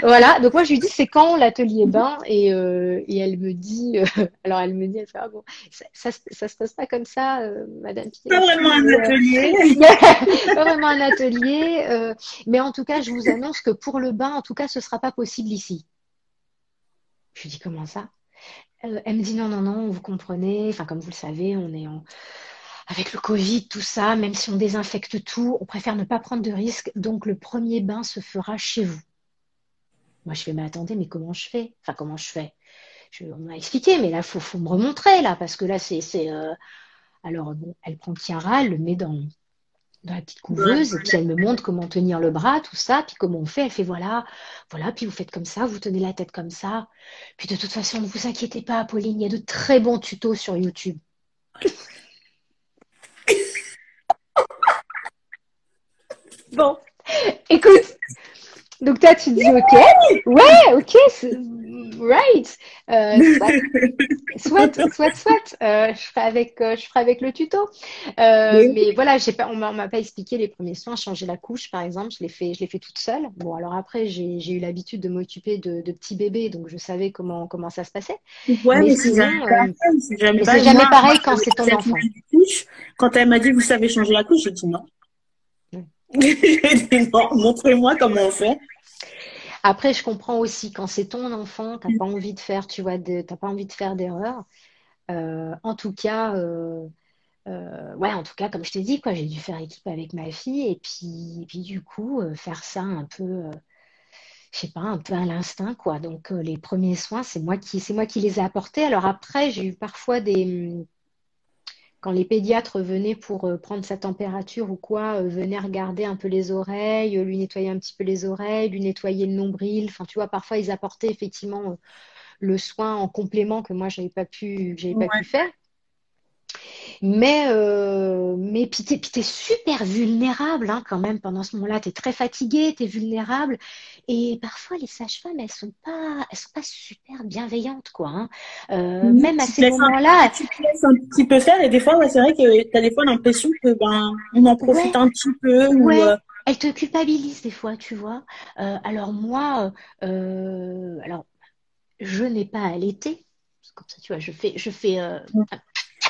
Voilà. Donc moi, je lui dis, c'est quand l'atelier bain? Et, et elle me dit, (laughs) alors elle me dit, elle fait, ah bon, ça, ça, ça, se passe pas comme ça, Madame Pierre. Pas vraiment un atelier. (laughs) pas vraiment un atelier. mais en tout cas, je vous annonce que pour le bain, en tout cas, ce sera pas possible ici. Je lui dis, comment ça? Euh, elle me dit non, non, non, vous comprenez, enfin comme vous le savez, on est en... avec le Covid, tout ça, même si on désinfecte tout, on préfère ne pas prendre de risques, donc le premier bain se fera chez vous. Moi je fais, mais attendez, mais comment je fais? Enfin comment je fais? On m'a expliqué, mais là, il faut, faut, me remontrer, là, parce que là, c'est... Euh, alors, bon, elle prend Chiara, elle le met dans, dans la petite couveuse, et puis elle me montre comment tenir le bras, tout ça, puis comment on fait. Elle fait voilà, voilà, puis vous faites comme ça, vous tenez la tête comme ça. Puis de toute façon, ne vous inquiétez pas, Pauline, il y a de très bons tutos sur YouTube. (laughs) bon, écoute, donc toi tu dis ok, ouais, ok, right. Euh, (laughs) soit, soit, soit, euh, je ferai avec, euh, je ferai avec le tuto. Mais voilà, j'ai pas, on m'a pas expliqué les premiers soins, changer la couche par exemple, je l'ai fait, je l'ai fait toute seule. Bon, alors après j'ai eu l'habitude de m'occuper de, de, petits bébés, donc je savais comment comment ça se passait. Ouais, mais, c'est jamais, pareil quand c'est ton enfant. Quand elle m'a dit vous savez changer la couche, j'ai dit non. Montrez-moi comment on fait. Après, je comprends aussi quand c'est ton enfant, pas envie de faire, tu vois, t'as pas envie de faire d'erreur. Euh, en tout cas, euh, euh, ouais, en tout cas, comme je t'ai dit, quoi, j'ai dû faire équipe avec ma fille et puis, puis du coup, faire ça un peu, je sais pas, un peu à l'instinct, quoi. Donc, les premiers soins, c'est moi qui, c'est moi qui les ai apportés. Alors après, j'ai eu parfois des quand les pédiatres venaient pour euh, prendre sa température ou quoi, euh, venaient regarder un peu les oreilles, euh, lui nettoyer un petit peu les oreilles, lui nettoyer le nombril. Enfin, tu vois, parfois ils apportaient effectivement le soin en complément que moi j'avais pas pu, j'avais pas pu faire. Mais, euh, mais puis tu es, super vulnérable hein, quand même pendant ce moment-là. Tu es très fatigué, tu es vulnérable. Et parfois, les sages-femmes, elles sont pas, elles sont pas super bienveillantes, quoi. Hein. Euh, même à ces moments-là. Tu te laisses un petit peu faire et des fois, c'est vrai que tu as des fois l'impression que ben, on en profite un petit peu. Ouais. Euh, elle te culpabilise des fois, tu vois. Euh, alors moi, euh, alors je n'ai pas allaité. Comme ça, tu vois, je fais, je fais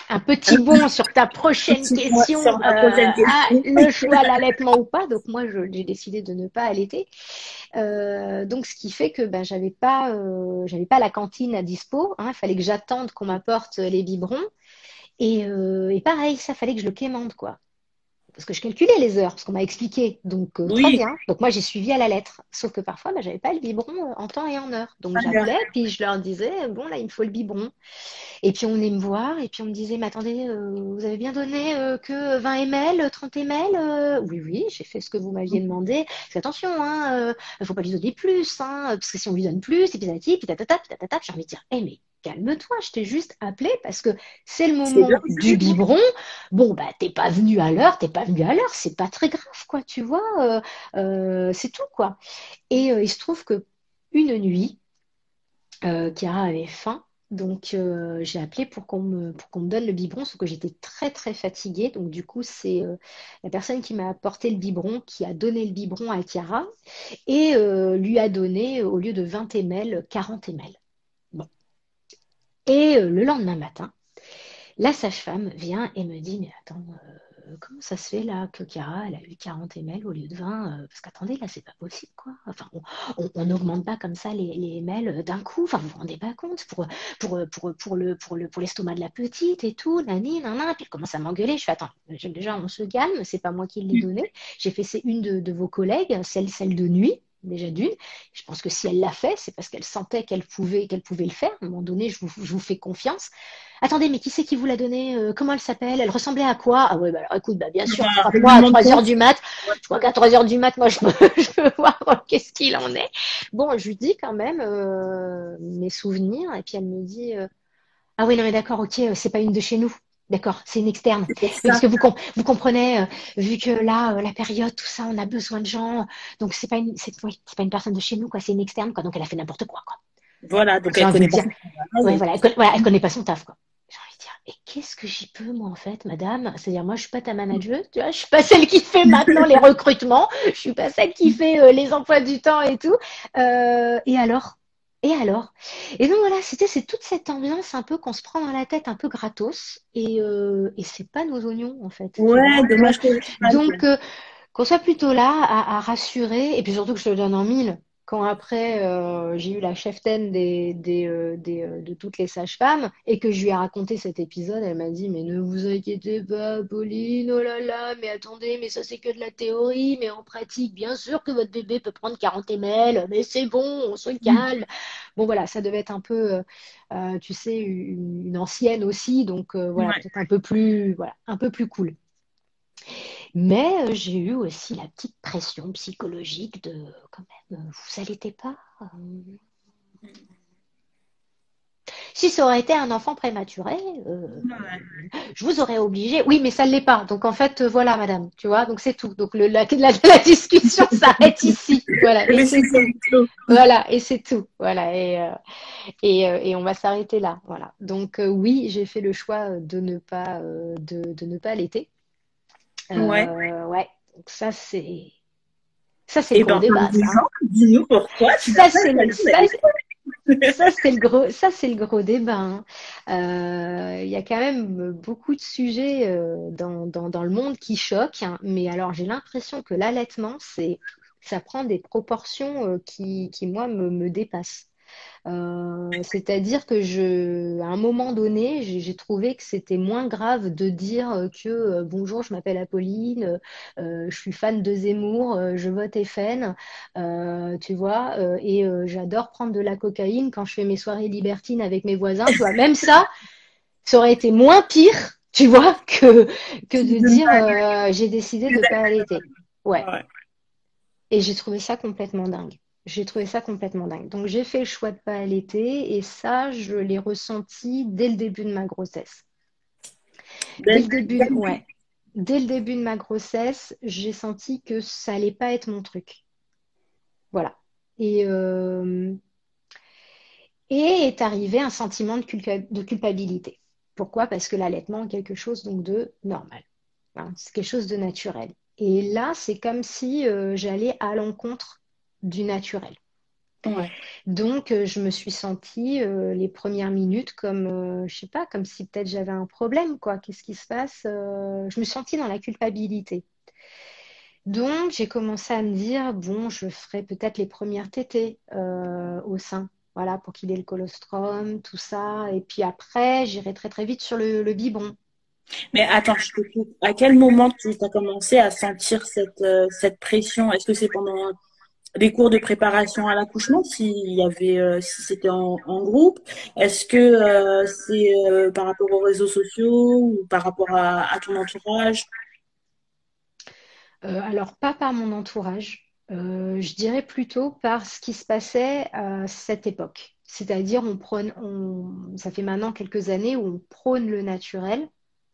un petit bond sur ta prochaine question, euh, ah, le choix l'allaitement ou pas. Donc moi, j'ai décidé de ne pas allaiter. Euh, donc ce qui fait que ben j'avais pas, euh, j'avais pas la cantine à dispo. Hein. Il fallait que j'attende qu'on m'apporte les biberons. Et, et, pareil, ça fallait que je le quémande quoi parce que je calculais les heures, parce qu'on m'a expliqué. Donc, euh, très bien. Donc, moi, j'ai suivi à la lettre. Sauf que parfois, bah, j'avais pas le biberon euh, en temps et en heure. Donc, ah, j'appelais, puis je leur disais, bon, là, il me faut le biberon. Et puis, on venait me voir, et puis on me disait, mais attendez, euh, vous avez bien donné que 20 ml, 30 ml Oui, oui, j'ai fait ce que vous m'aviez demandé. Parce attention, hein, il faut pas lui donner plus, hein, parce que si on lui donne plus, et puis puis puis j'ai envie de dire, hé, mais calme-toi, je t'ai juste appelé parce que c'est le moment du biberon. Bon, bah, t'es pas venu à l'heure, t'es pas venu à l'heure, c'est pas très grave, quoi, tu vois, euh, euh, c'est tout, quoi. Et il se trouve que une nuit, Chiara avait faim donc, euh, j'ai appelé pour qu'on me, pour qu'on me donne le biberon, sauf que j'étais très, très fatiguée. Donc, du coup, c'est euh, la personne qui m'a apporté le biberon qui a donné le biberon à Chiara et euh, lui a donné, au lieu de 20 ml, 40 ml. Et le lendemain matin, la sage-femme vient et me dit, mais attends, euh, comment ça se fait là que Chiara, elle a eu 40 ml au lieu de 20 euh, Parce qu'attendez, là, c'est pas possible, quoi. Enfin, on n'augmente pas comme ça les, les ml euh, d'un coup. Enfin, vous vous rendez pas compte pour, pour, pour, pour, le, pour, le, pour l'estomac de la petite et tout, nani, nan, Puis elle commence à m'engueuler. Je fais, attends, déjà, on se calme, c'est pas moi qui l'ai donné. J'ai fait, c'est une de, de, vos collègues, celle, celle de nuit déjà d'une. Je pense que si elle l'a fait, c'est parce qu'elle sentait qu'elle pouvait, qu'elle pouvait le faire. À un moment donné, je vous, je vous fais confiance. Attendez, mais qui c'est qui vous l'a donné euh, Comment elle s'appelle? Elle ressemblait à quoi? Ah ouais, bah alors écoute, bah bien sûr, bah, à 3 heures du mat. Je crois qu'à 3 heures du mat, moi je peux, (laughs) je peux voir qu'est-ce qu'il en est. Bon, je lui dis quand même euh, mes souvenirs, et puis elle me dit euh, Ah oui, non mais d'accord, ok, c'est pas une de chez nous. D'accord, c'est une externe. Parce que vous, vous comprenez, vu que là, la période, tout ça, on a besoin de gens. Donc c'est pas une, oui, pas une personne de chez nous, quoi. C'est une externe, quoi. Donc elle a fait n'importe quoi, quoi. Voilà, donc elle connaît, pas ouais, voilà, elle, connaît, elle connaît pas son taf, quoi j'ai envie de dire, et qu'est-ce que j'y peux, moi, en fait, madame? C'est-à-dire, moi, je suis pas ta manager, tu vois, je suis pas celle qui fait (laughs) maintenant les recrutements, je suis pas celle qui fait euh, les emplois du temps et tout. Euh, et alors? Et alors? Et donc, voilà, c'était c'est toute cette ambiance un peu qu'on se prend dans la tête, un peu gratos, et, euh, et c'est pas nos oignons, en fait. Ouais, dommage que... Donc, euh, qu'on soit plutôt là à, à, rassurer, et puis surtout que je te le donne en mille, quand après euh, j'ai eu la cheftaine des, des, euh, des, euh, de toutes les sages-femmes et que je lui ai raconté cet épisode, elle m'a dit Mais ne vous inquiétez pas, Pauline, oh là là, mais attendez, mais ça c'est que de la théorie, mais en pratique, bien sûr que votre bébé peut prendre 40 ml, mais c'est bon, on se calme. Bon voilà, ça devait être un peu, tu sais, une, une, ancienne aussi, donc voilà, ouais. peut-être un peu plus, voilà, un peu plus cool. Mais euh, j'ai eu aussi la petite pression psychologique de quand même, euh, vous allaitez pas. Euh... Si ça aurait été un enfant prématuré, euh, je vous aurais obligé. Oui, mais ça ne l'est pas. Donc en fait, voilà, madame, tu vois. Donc c'est tout. Donc le, la, la, la, discussion (laughs) s'arrête ici. Voilà. Et c'est tout. Voilà. Et c'est tout. Voilà. Et euh, et, et, on va s'arrêter là. Voilà. Donc oui, j'ai fait le choix de ne pas de, de ne pas allaiter. Ouais. Ouais. Donc ça c'est ça c'est le gros ben, débat. Dis-nous pourquoi. Ça c'est ça c'est le gros ça c'est le gros débat hein. euh, il y a quand même beaucoup de sujets euh, dans, dans, dans, le monde qui choquent hein. mais alors j'ai l'impression que l'allaitement c'est ça prend des proportions euh, qui, qui moi me, me dépassent euh, c'est-à-dire que je, à un moment donné, j'ai trouvé que c'était moins grave de dire que euh, bonjour, je m'appelle Apolline, euh, je suis fan de Zemmour, euh, je vote FN, tu vois, et j'adore prendre de la cocaïne quand je fais mes soirées libertines avec mes voisins. Tu vois, même ça, ça aurait été moins pire, tu vois, que, que de dire j'ai décidé de ne pas allaiter. Ouais. Et j'ai trouvé ça complètement dingue. J'ai trouvé ça complètement dingue. Donc j'ai fait le choix de ne pas allaiter et ça, je l'ai ressenti dès le début de ma grossesse. Dès, le début, ouais. Dès le début de ma grossesse, j'ai senti que ça allait pas être mon truc. Voilà. Et, euh... et est arrivé un sentiment de, culpa de culpabilité. Pourquoi? Parce que l'allaitement est quelque chose donc de normal. Hein, c'est quelque chose de naturel. Et là, c'est comme si euh, j'allais à l'encontre du naturel. Ouais. Donc, euh, je me suis sentie euh, les premières minutes comme, euh, je sais pas, comme si peut-être j'avais un problème, quoi. Qu'est-ce qui se passe Je me suis sentie dans la culpabilité. Donc, j'ai commencé à me dire, bon, je ferai peut-être les premières tétées au sein, voilà, pour qu'il ait le colostrum, tout ça. Et puis après, j'irai très très vite sur le, le biberon. Mais attends, je te coupe. À quel moment tu as commencé à sentir cette, cette pression? Est-ce que c'est pendant des cours de préparation à l'accouchement s'il y avait euh, si c'était en, groupe. Est-ce que euh, c'est euh, par rapport aux réseaux sociaux ou par rapport à, ton entourage? Alors pas par mon entourage. Je dirais plutôt par ce qui se passait à cette époque. C'est-à-dire, on prône, ça fait maintenant quelques années où on prône le naturel,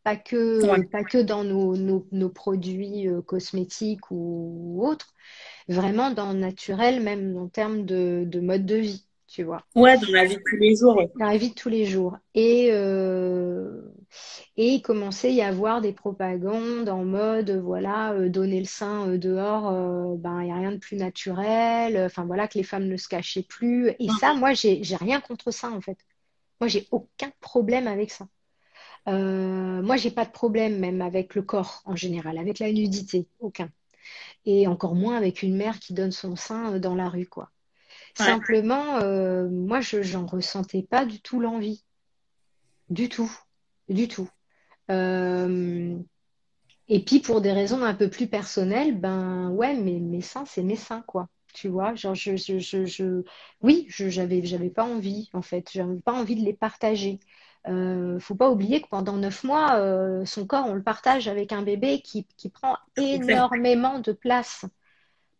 pas que, Ouais. pas que dans nos, nos- nos produits euh, cosmétiques ou autres, vraiment dans le naturel, même en termes de, de mode de vie, tu vois Ouais, dans la vie de tous les jours. ouais. dans la vie de tous les jours. Et, euh, et il commençait à y avoir des propagandes en mode, voilà, euh, donner le sein euh, dehors, ben, il n'y a rien de plus naturel, enfin voilà, que les femmes ne se cachaient plus. Et ça, moi, j'ai rien contre ça, en fait. Moi, j'ai aucun problème avec ça. Euh, moi, j'ai pas de problème même avec le corps en général, avec la nudité, aucun. Et encore moins avec une mère qui donne son sein euh, dans la rue, quoi. Ouais. Simplement, euh, moi, je j'en ressentais pas du tout l'envie. Du tout. Du tout. Euh, et puis, pour des raisons un peu plus personnelles, ben ouais, mais mes seins, c'est mes seins, quoi. Tu vois, genre, je, je, je, je- oui, je, j'avais, j'avais pas envie, en fait. J'avais pas envie de les partager. Euh, faut pas oublier que pendant neuf mois, euh, son corps, on le partage avec un bébé qui, qui prend énormément de place.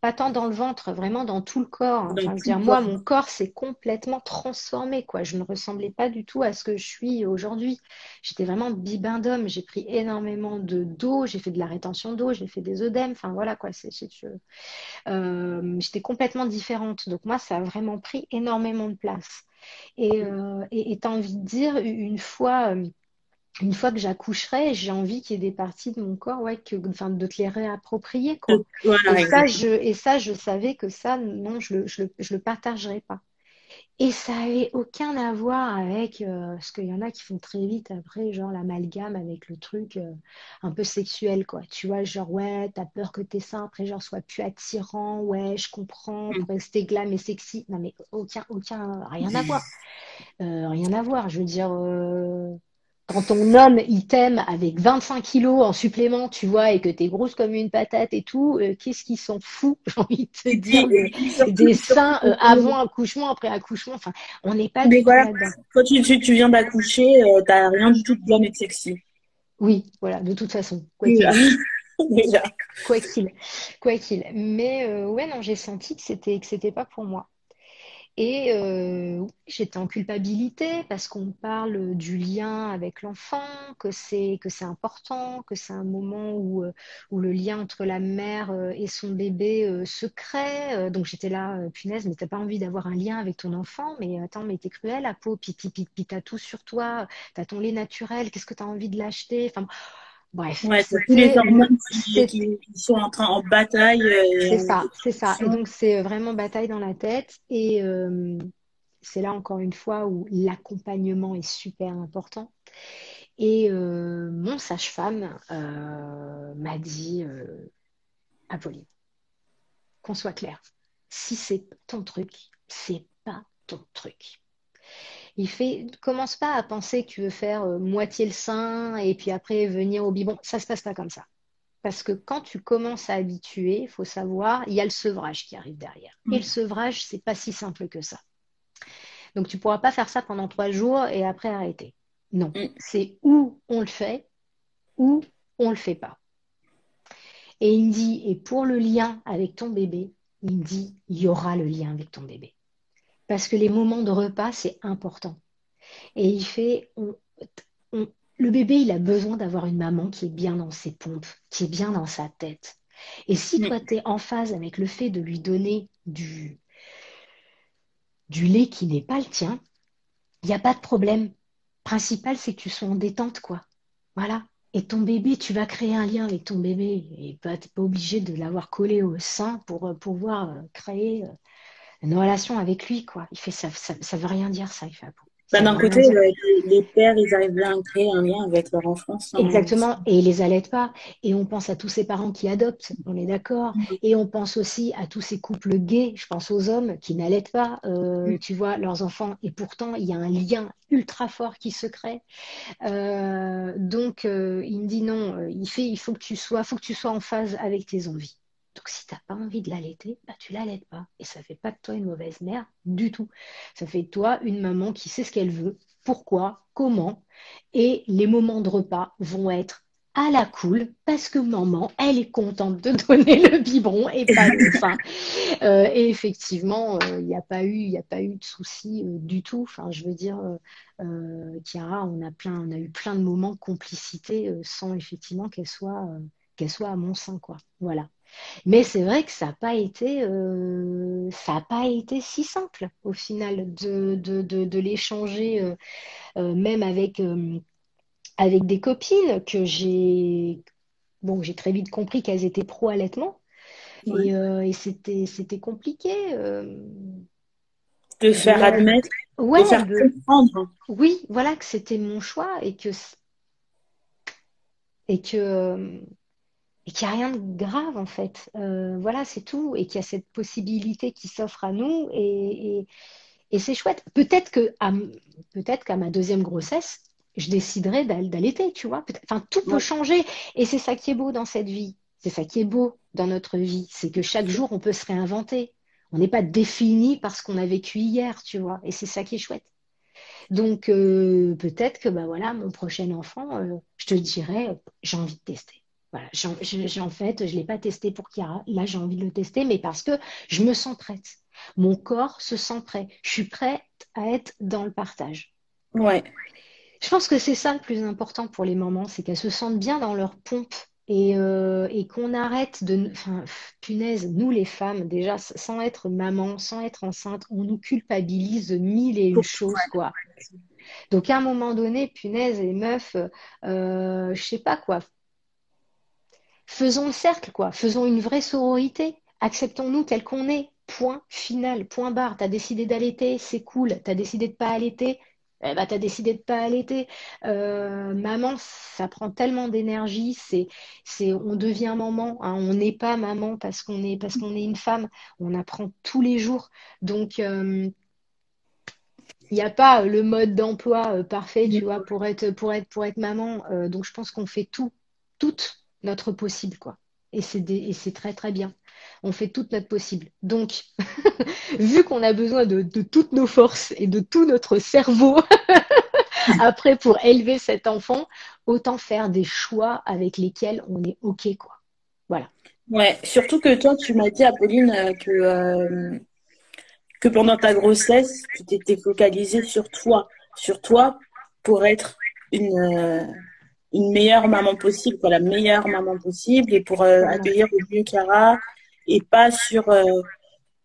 Pas tant dans le ventre, vraiment dans tout le corps. Enfin, tout dire, moi, mon corps s'est complètement transformé, quoi. Je ne ressemblais pas du tout à ce que je suis aujourd'hui. J'étais vraiment bibendum. J'ai pris énormément de d'eau. J'ai fait de la rétention d'eau. J'ai fait des œdèmes. Enfin, voilà, quoi. C'est, euh, j'étais complètement différente. Donc, moi, ça a vraiment pris énormément de place. Et euh, et et t'as envie de dire, une fois, euh, une fois que j'accoucherai, j'ai envie qu'il y ait des parties de mon corps, ouais, que, enfin, de te les réapproprier, quoi. Voilà, Et ça, je, et ça, je savais que ça, non, je le, je le, je le partagerais pas. Et ça avait aucun à voir avec, euh, parce qu'il y en a qui font très vite après, genre l'amalgame avec le truc euh, un peu sexuel, quoi. Tu vois, genre, ouais, t'as peur que tes seins après, genre, soient plus attirants, ouais, je comprends, Mm. pour rester glam et sexy. Non, mais aucun, aucun, rien à voir. Euh, rien à voir. Je veux dire, quand ton homme, il t'aime avec 25 kilos en supplément, tu vois, et que t'es grosse comme une patate et tout, euh, qu'est-ce qu'il s'en fout, (laughs) j'ai envie de te dire, des, seins euh, avant accouchement, après accouchement, enfin, on n'est pas Mais du tout voilà. Quand tu, viens d'accoucher, euh, t'as rien du tout de glam et de sexy. Oui, voilà, de toute façon, quoi Oui, qu'il, (laughs) (laughs) quoi qu'il, quoi qu'il. Mais ouais, non, j'ai senti que c'était que c'était pas pour moi. Et euh, j'étais en culpabilité parce qu'on parle du lien avec l'enfant, que c'est que c'est important, que c'est un moment où, euh, où le lien entre la mère euh, et son bébé euh, se crée. Donc j'étais là, punaise, mais t'as pas envie d'avoir un lien avec ton enfant, mais attends, mais t'es cruelle, la peau, puis t'as tout sur toi, t'as ton lait naturel, qu'est-ce que t'as envie de l'acheter? Enfin, bref, Ouais, t'as tous les hormones (laughs) qui, sont en train en bataille. euh, c'est ça, c'est ça. Et donc, c'est vraiment bataille dans la tête. Et euh, c'est là, encore une fois, où l'accompagnement est super important. Et euh, mon sage-femme euh, m'a dit, euh, Apolline, qu'on soit clair, si c'est ton truc, c'est pas ton truc. Il fait, commence pas à penser que tu veux faire euh, moitié le sein et puis après venir au biberon. Ça se passe pas comme ça. Parce que quand tu commences à habituer, il faut savoir, il y a le sevrage qui arrive derrière. Et le sevrage, c'est pas si simple que ça. Donc tu pourras pas faire ça pendant trois jours et après arrêter. Non, Mm. c'est où on le fait, ou on le fait pas. Et il me dit, et pour le lien avec ton bébé, il me dit, il y aura le lien avec ton bébé. Parce que les moments de repas, c'est important. Et il fait, on- on- le bébé, il a besoin d'avoir une maman qui est bien dans ses pompes, qui est bien dans sa tête. Et si toi, tu es en phase avec le fait de lui donner du, du lait qui n'est pas le tien, il n'y a pas de problème. Principal, c'est que tu sois en détente, quoi. Voilà. Et ton bébé, tu vas créer un lien avec ton bébé. Et tu n'es pas obligé de l'avoir collé au sein pour euh, pouvoir euh, créer euh, une relation avec lui, quoi. Il fait ça, ça, ça veut rien dire, ça, il fait Apo. Bah, d'un côté, euh, les, pères, ils arrivent bien à créer un lien avec leur enfant sans- Exactement, et ils les allaitent pas. Et on pense à tous ces parents qui adoptent, on est d'accord. Mm. Et on pense aussi à tous ces couples gays, je pense aux hommes qui n'allaitent pas, euh, Mm. tu vois, leurs enfants. Et pourtant, il y a un lien ultra fort qui se crée. Euh, donc, il me dit non, il fait, il faut que tu sois, faut que tu sois en phase avec tes envies. Donc, si t'as pas envie de l'allaiter, bah, tu l'allaites pas. Et ça fait pas de toi une mauvaise mère du tout. Ça fait de toi une maman qui sait ce qu'elle veut, pourquoi, comment. Et les moments de repas vont être à la cool parce que maman, elle est contente de (laughs) donner le biberon et pas le (laughs) sein. Euh, et effectivement, euh, il n'y a pas eu, il a pas eu de soucis euh, du tout. Enfin, je veux dire, Chiara, on a plein, on a eu plein de moments de complicité sans effectivement qu'elle soit, qu'elle soit à mon sein, quoi. Voilà. Mais c'est vrai que ça n'a pas été, ça a pas été si simple au final de, de, de, de l'échanger, même avec avec des copines que j'ai bon, j'ai très vite compris qu'elles étaient pro-allaitement. Et, euh, c'était, c'était compliqué. Euh, de faire admettre, ouais, de faire comprendre. Oui, voilà, que c'était mon choix et que et que et qu'il n'y a rien de grave en fait. Euh, voilà, c'est tout. Et qu'il y a cette possibilité qui s'offre à nous et, et, et c'est chouette. Peut-être que peut-être qu'à ma deuxième grossesse, je déciderai d'allaiter, tu vois. Enfin, tout peut changer. Et c'est ça qui est beau dans cette vie. C'est ça qui est beau dans notre vie. C'est que chaque jour, on peut se réinventer. On n'est pas défini par ce qu'on a vécu hier, tu vois. Et c'est ça qui est chouette. Donc, euh, peut-être que, bah voilà, mon prochain enfant, euh, je te dirais, j'ai envie de tester. Voilà, j'ai en fait, je ne l'ai pas testé pour Chiara. Là, j'ai envie de le tester, mais parce que je me sens prête. Mon corps se sent prêt. Je suis prête à être dans le partage. Ouais. Je pense que c'est ça le plus important pour les mamans, c'est qu'elles se sentent bien dans leur pompe et, euh, et qu'on arrête de... Enfin, punaise, nous les femmes, déjà, sans être maman, sans être enceinte, on nous culpabilise de mille et une choses, quoi. Donc à un moment donné, punaise, les meufs, euh, je sais pas quoi, faisons le cercle, quoi. Faisons une vraie sororité. Acceptons-nous tel qu'on est. Point final, point barre. T'as décidé d'allaiter, c'est cool. T'as décidé de pas allaiter, eh ben, tu as décidé de pas allaiter. Euh, maman, ça prend tellement d'énergie, c'est, on devient maman, hein. on n'est pas maman parce qu'on est, une femme, on apprend tous les jours. Donc, euh, il n'y a pas le mode d'emploi euh, parfait, tu vois, pour être, pour être, pour être maman. donc, je pense qu'on fait tout, tout notre possible, quoi. Et c'est, et c'est très, très bien on fait toute notre possible. Donc, (laughs) vu qu'on a besoin de, toutes nos forces et de tout notre cerveau (laughs) après pour élever cet enfant, autant faire des choix avec lesquels on est OK, quoi. Voilà. Ouais, surtout que toi, tu m'as dit, Apolline, euh, que, euh, que pendant ta grossesse, tu t'étais focalisée sur toi, sur toi pour être une, euh, une meilleure maman possible, quoi, la meilleure maman possible, et pour accueillir au mieux Clara, et pas sur euh,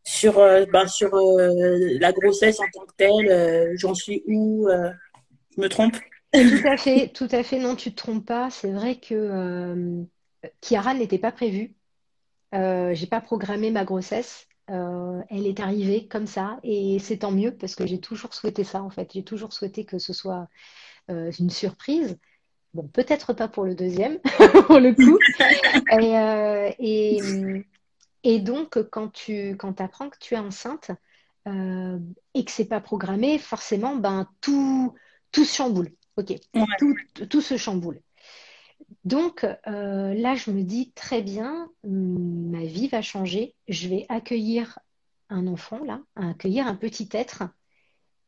sur euh, ben, sur euh, la grossesse en tant que telle. J'en suis où Je me trompe? Tout à fait, tout à fait. Non, tu te trompes pas. C'est vrai que Kiara n'était pas prévue. Euh, j'ai pas programmé ma grossesse. elle est arrivée comme ça et c'est tant mieux parce que j'ai toujours souhaité ça en fait. J'ai toujours souhaité que ce soit une surprise. Bon, peut-être pas pour le deuxième, (laughs) pour le coup. (laughs) et, et, et donc, quand tu quand apprends que tu es enceinte euh, et que c'est pas programmé, forcément, ben tout tout se chamboule. Ok, tout, tout, se chamboule. Donc euh, là, je me dis très bien, ma vie va changer. Je vais accueillir un enfant là, accueillir un petit être,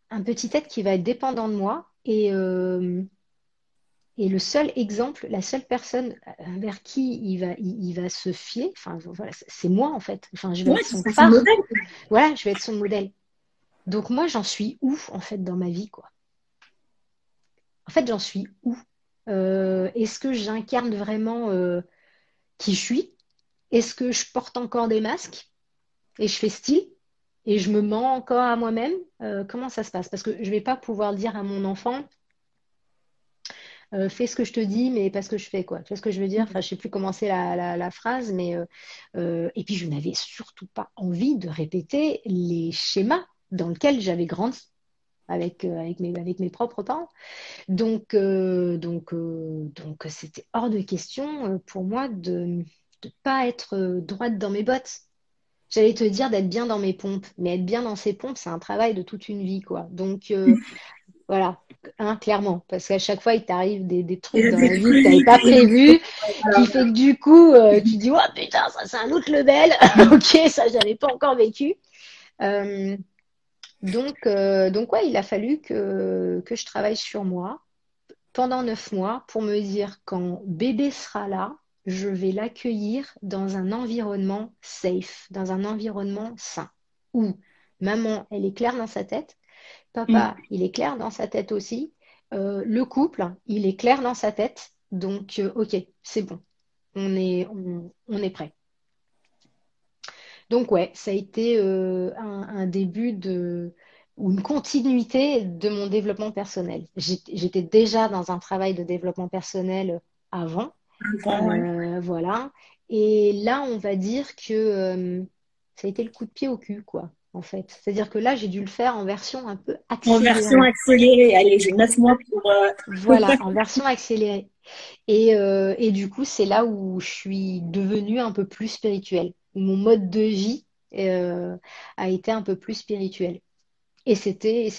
un petit être qui va être dépendant de moi et euh, et le seul exemple, la seule personne euh, vers qui il va, il, va se fier, enfin, voilà, c'est moi en fait. Enfin, je vais être son phare. Voilà, je vais être son modèle. Donc moi, j'en suis où en fait dans ma vie, quoi? En fait, j'en suis où? Euh, Est-ce que j'incarne vraiment euh, qui je suis? Est-ce que je porte encore des masques? Et je fais style? Et je me mens encore à moi-même? Comment ça se passe? Parce que je ne vais pas pouvoir dire à mon enfant euh, fais ce que je te dis, mais pas ce que je fais, quoi. Tu vois ce que je veux dire? Enfin, je sais plus comment c'est la, phrase, mais euh, euh, et puis je n'avais surtout pas envie de répéter les schémas dans lesquels j'avais grandi avec, mes, propres parents. Donc, donc, donc, c'était hors de question pour moi de ne pas être droite dans mes bottes. J'allais te dire d'être bien dans mes pompes, mais être bien dans ces pompes, c'est un travail de toute une vie. Donc, voilà, hein, clairement, parce qu'à chaque fois, il t'arrive des, trucs dans la vie que tu n'avais pas prévu, qui fait que du coup, euh, tu dis, oh putain, ça c'est un autre level, (laughs) ok, ça je n'avais pas encore vécu. Euh, donc, euh, donc, ouais, il a fallu que, que je travaille sur moi, pendant neuf mois pour me dire quand bébé sera là, je vais l'accueillir dans un environnement safe, dans un environnement sain, où maman, elle est claire dans sa tête, papa, Mm. il est clair dans sa tête aussi, euh, le couple, il est clair dans sa tête, donc euh, ok, c'est bon, on est, on, on est prêt. Donc ouais, ça a été euh, un, un début de ou une continuité de mon développement personnel. J'étais déjà dans un travail de développement personnel avant, Enfin, ouais. voilà. Et là, on va dire que ça a été le coup de pied au cul, quoi, en fait. C'est-à-dire que là, j'ai dû le faire en version un peu En version accélérée. accélérée. Allez, j'ai neuf mois pour. euh, Voilà, en version accélérée. Et, euh, et du coup, c'est là où je suis devenue un peu plus spirituelle. Mon mode de vie euh, a été un peu plus spirituel. Et c'était,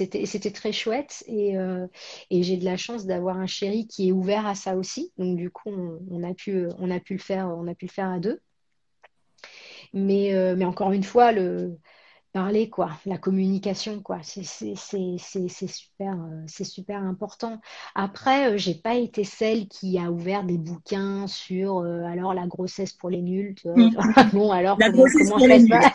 très chouette. Et, euh, et j'ai de la chance d'avoir un chéri qui est ouvert à ça aussi. Donc du coup, on, on a pu, on a pu le faire, on a pu le faire à deux. Mais, euh, mais encore une fois, le parler, quoi, la communication, quoi, c'est, super, euh, c'est super important. Après, euh, j'ai pas été celle qui a ouvert des bouquins sur euh, alors la grossesse pour les nuls, tu vois. Mm. (laughs) Genre, bon, alors La comment, comment pour ça les passe?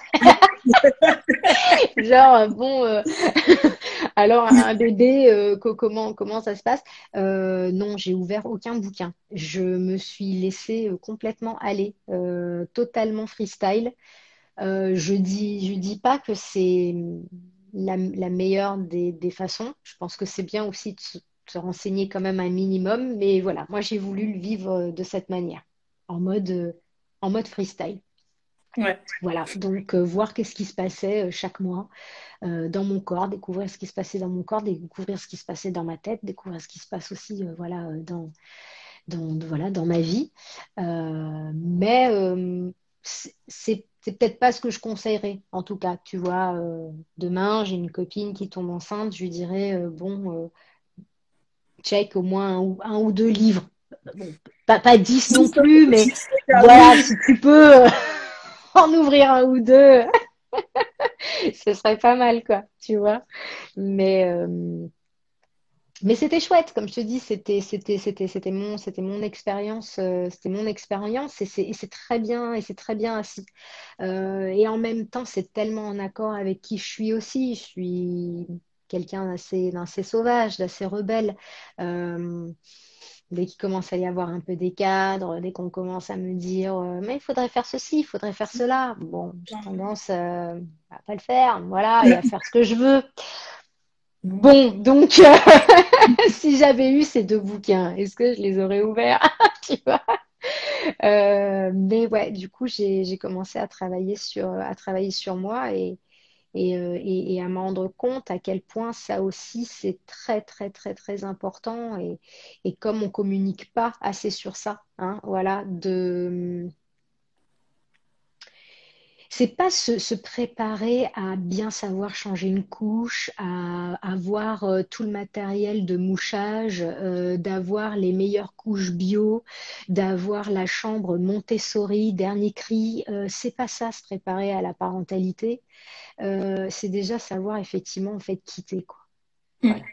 (laughs) Genre, bon, euh, (laughs) alors un bébé, euh, co- comment, comment ça se passe? Non, j'ai ouvert aucun bouquin. Je me suis laissée complètement aller, totalement freestyle. Euh, je dis, je dis pas que c'est la, la meilleure des, des façons. Je pense que c'est bien aussi de se, de se renseigner quand même un minimum. Mais voilà, moi j'ai voulu le vivre euh, de cette manière, en mode, euh, en mode freestyle. Ouais. Voilà, donc euh, voir qu'est-ce qui se passait chaque mois euh, dans mon corps, découvrir ce qui se passait dans mon corps, découvrir ce qui se passait dans ma tête, découvrir ce qui se passe aussi voilà, dans, dans, voilà, dans ma vie. Mais c'est peut-être pas ce que je conseillerais, en tout cas. Tu vois, euh, demain, j'ai une copine qui tombe enceinte, je lui dirais, euh, bon, euh, check au moins un ou, un ou deux livres. Bon, pas, pas dix non plus, mais voilà, si tu peux (laughs) en ouvrir un ou deux, (laughs) ce serait pas mal, quoi, tu vois. Mais, mais c'était chouette, comme je te dis, c'était c'était c'était c'était mon c'était mon expérience, euh, c'était mon expérience et c'est très bien et c'est très bien assis. Euh, et en même temps, c'est tellement en accord avec qui je suis aussi. Je suis quelqu'un d'assez d'assez sauvage, d'assez rebelle. Euh, dès qu'il commence à y avoir un peu des cadres, dès qu'on commence à me dire euh, mais il faudrait faire ceci, il faudrait faire cela, bon, j'ai tendance euh, à pas le faire, voilà, et à faire ce que je veux. Bon, donc euh, (laughs) si j'avais eu ces deux bouquins, est-ce que je les aurais ouverts? (laughs) Tu vois? Euh, mais ouais, du coup, j'ai commencé à travailler sur à travailler sur moi euh, et, à me rendre compte à quel point ça aussi c'est très très très très important et, comme on communique pas assez sur ça, hein, voilà, de c'est pas se, se préparer à bien savoir changer une couche, à avoir euh, tout le matériel de mouchage, euh, d'avoir les meilleures couches bio, d'avoir la chambre Montessori, dernier cri. Euh, c'est pas ça, se préparer à la parentalité. Euh, c'est déjà savoir effectivement en fait quitter quoi. Mm. Voilà.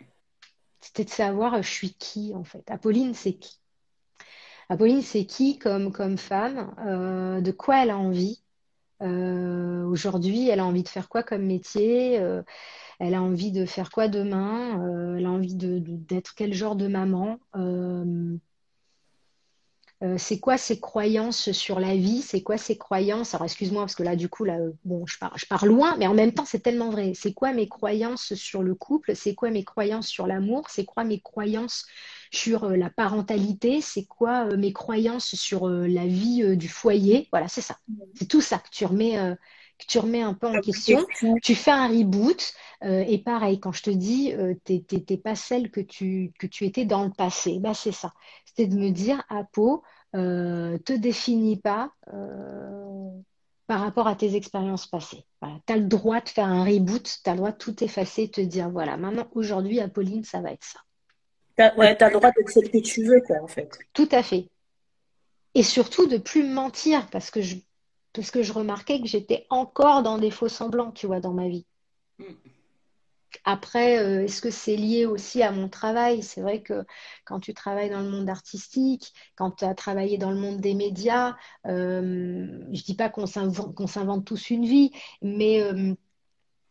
C'était de savoir je suis qui en fait. Apolline, c'est qui? Apolline, c'est qui comme, comme femme? De quoi elle a envie? Euh, aujourd'hui, elle a envie de faire quoi comme métier? Euh, elle a envie de faire quoi demain? Euh, elle a envie d'être quel genre de maman? C'est quoi ses croyances sur la vie? C'est quoi ses croyances? Alors, excuse-moi, parce que là, du coup, je je pars loin, mais en même temps, c'est tellement vrai. C'est quoi mes croyances sur le couple? C'est quoi mes croyances sur l'amour? C'est quoi mes croyances sur euh, la parentalité? C'est quoi euh, mes croyances sur euh, la vie du foyer? Voilà, c'est ça. C'est tout ça que tu remets, que tu remets un peu en question. Tu fais un reboot et pareil, quand je te dis euh, t'es, pas celle que tu, que tu étais dans le passé, bah c'est ça. C'était de me dire, Apo, euh, te définis pas euh, par rapport à tes expériences passées. Voilà. Tu as le droit de faire un reboot, tu as le droit de tout effacer et te dire, voilà, maintenant, aujourd'hui, Apolline, ça va être ça. T'as, ouais, t'as le droit d'être celle que tu veux, quoi, en fait. Tout à fait. Et surtout de plus me mentir parce que je, parce que je remarquais que j'étais encore dans des faux semblants, tu vois, dans ma vie. après, euh, est-ce que c'est lié aussi à mon travail? C'est vrai que quand tu travailles dans le monde artistique, quand tu as travaillé dans le monde des médias, euh, je ne dis pas qu'on s'invente tous une vie, mais euh,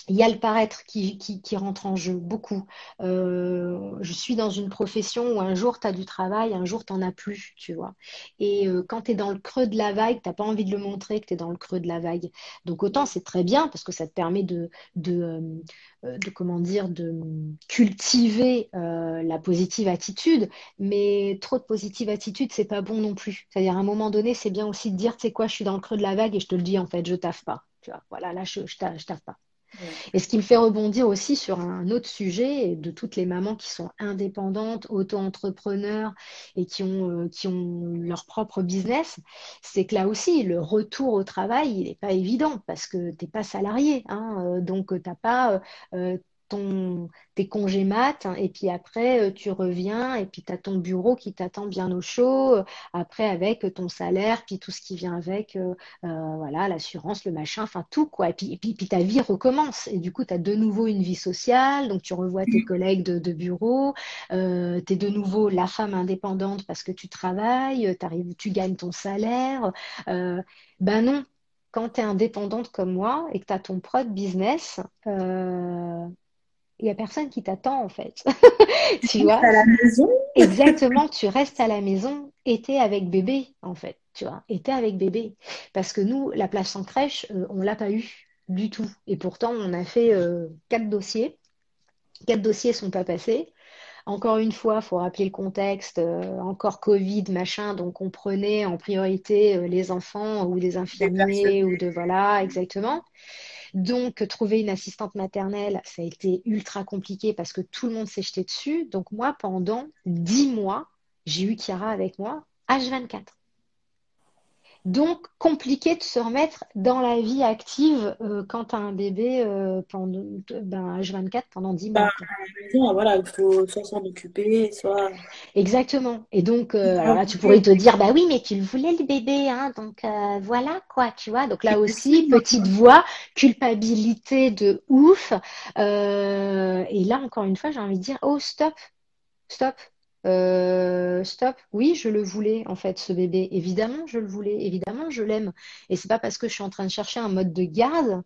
il y a le paraître qui, rentre en jeu beaucoup. Euh, je suis dans une profession où un jour tu as du travail, un jour tu n'en as plus, tu vois. Et euh, quand tu es dans le creux de la vague, tu n'as pas envie de le montrer que tu es dans le creux de la vague. Donc autant c'est très bien parce que ça te permet de, de, euh, de cultiver la positive attitude, mais trop de positive attitude, c'est pas bon non plus. C'est-à-dire à un moment donné, c'est bien aussi de dire, tu sais quoi, je suis dans le creux de la vague et je te le dis en fait, je taffe pas. Tu vois, voilà, là, je, je, je taffe pas. Et ce qui me fait rebondir aussi sur un autre sujet de toutes les mamans qui sont indépendantes, auto-entrepreneurs et qui ont, euh, leur propre business, c'est que là aussi, le retour au travail, il n'est pas évident parce que tu n'es pas salarié. Hein, euh, donc, tu n'as pas euh, tes congés mat, et puis après, euh, tu reviens, et puis tu as ton bureau qui t'attend bien au chaud, euh, après avec ton salaire, puis tout ce qui vient avec, euh, voilà, l'assurance, le machin, enfin tout, quoi. Et puis, puis, ta vie recommence, et du coup, tu as de nouveau une vie sociale, donc tu revois tes collègues de, bureau, tu es de nouveau la femme indépendante parce que tu travailles, arrives, tu gagnes ton salaire. ben non, quand tu es indépendante comme moi et que tu as ton propre business, il n'y a personne qui t'attend en fait. (laughs) tu vois à la maison (laughs) Exactement, tu restes à la maison et tu avec bébé en fait, tu vois, et tu avec bébé. Parce que nous, la place en crèche, euh, on ne l'a pas eu du tout. Et pourtant, on a fait euh, quatre dossiers. Quatre dossiers ne sont pas passés. Encore une fois, il faut rappeler le contexte, euh, encore Covid, machin, donc on prenait en priorité les enfants ou des infirmiers ou de voilà, exactement. Donc, trouver une assistante maternelle, ça a été ultra compliqué parce que tout le monde s'est jeté dessus. Donc, moi, pendant dix mois, j'ai eu Chiara avec moi, H24. Donc, compliqué de se remettre dans la vie active euh, quand tu as un bébé euh, pendant ben, H24 pendant 10 mois. Bah, voilà, il faut soit s'en occuper, soit. Exactement. Et donc, euh, alors là, tu pourrais te dire, bah oui, mais tu le voulais le bébé, hein, donc voilà quoi, tu vois. Donc là aussi, petite voix, culpabilité de ouf. et là, encore une fois, j'ai envie de dire, oh, stop, stop. Euh, stop, oui, je le voulais en fait, ce bébé. Évidemment, je le voulais, évidemment, je l'aime. Et c'est pas parce que je suis en train de chercher un mode de garde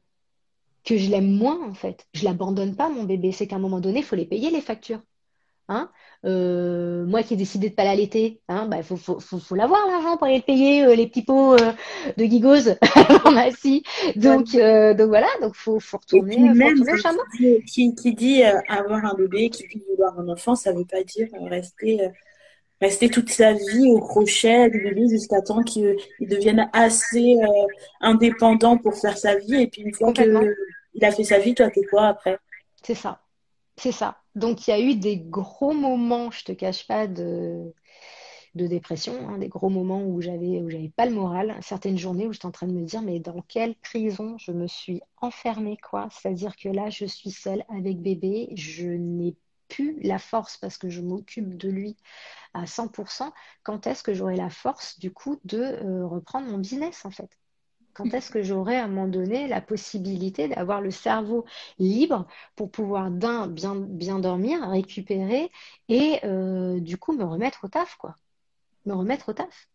que je l'aime moins en fait. Je l'abandonne pas, mon bébé. C'est qu'à un moment donné, il faut les payer les factures. Hein euh, moi qui ai décidé de pas l'allaiter, il hein, bah, faut, faut, faut, l'avoir l'argent pour aller payer euh, les petits pots euh, de gigose en (laughs) pharmacie. Donc, donc voilà, donc faut, faut retourner, même, Qui, qui, dit avoir un bébé, qui dit vouloir un enfant, ça veut pas dire rester rester toute sa vie au crochet du bébé jusqu'à temps qu'il devienne assez indépendant pour faire sa vie. Et puis une fois qu'il a fait sa vie, toi, t'es quoi après? C'est ça. C'est ça. Donc, il y a eu des gros moments, je te cache pas, de, dépression, hein, des gros moments où j'avais où j'avais pas le moral, certaines journées où j'étais en train de me dire mais dans quelle prison je me suis enfermée quoi? C'est-à-dire que là je suis seule avec bébé, je n'ai plus la force parce que je m'occupe de lui à 100%. Quand est-ce que j'aurai la force du coup de euh, reprendre mon business en fait? Quand est-ce que j'aurai à un moment donné la possibilité d'avoir le cerveau libre pour pouvoir d'un bien, bien dormir, récupérer et euh, du coup me remettre au taf quoi, me remettre au taf.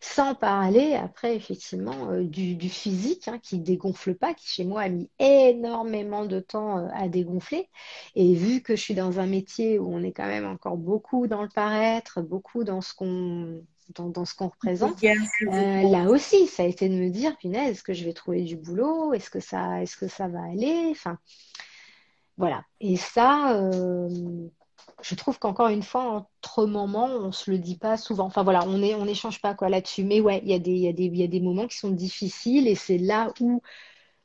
Sans parler après effectivement euh, du, physique hein, qui dégonfle pas, qui chez moi a mis énormément de temps euh, à dégonfler. Et vu que je suis dans un métier où on est quand même encore beaucoup dans le paraître, beaucoup dans ce qu'on dans, ce qu'on représente. Euh, là aussi, ça a été de me dire, punaise, est-ce que je vais trouver du boulot? Est-ce que ça, est-ce que ça va aller? Enfin, voilà. Et ça, euh, je trouve qu'encore une fois, entre moments, on se le dit pas souvent. Enfin voilà, on est, on n'échange pas quoi là-dessus. Mais ouais, il y a des, il y a des, il y a des moments qui sont difficiles et c'est là où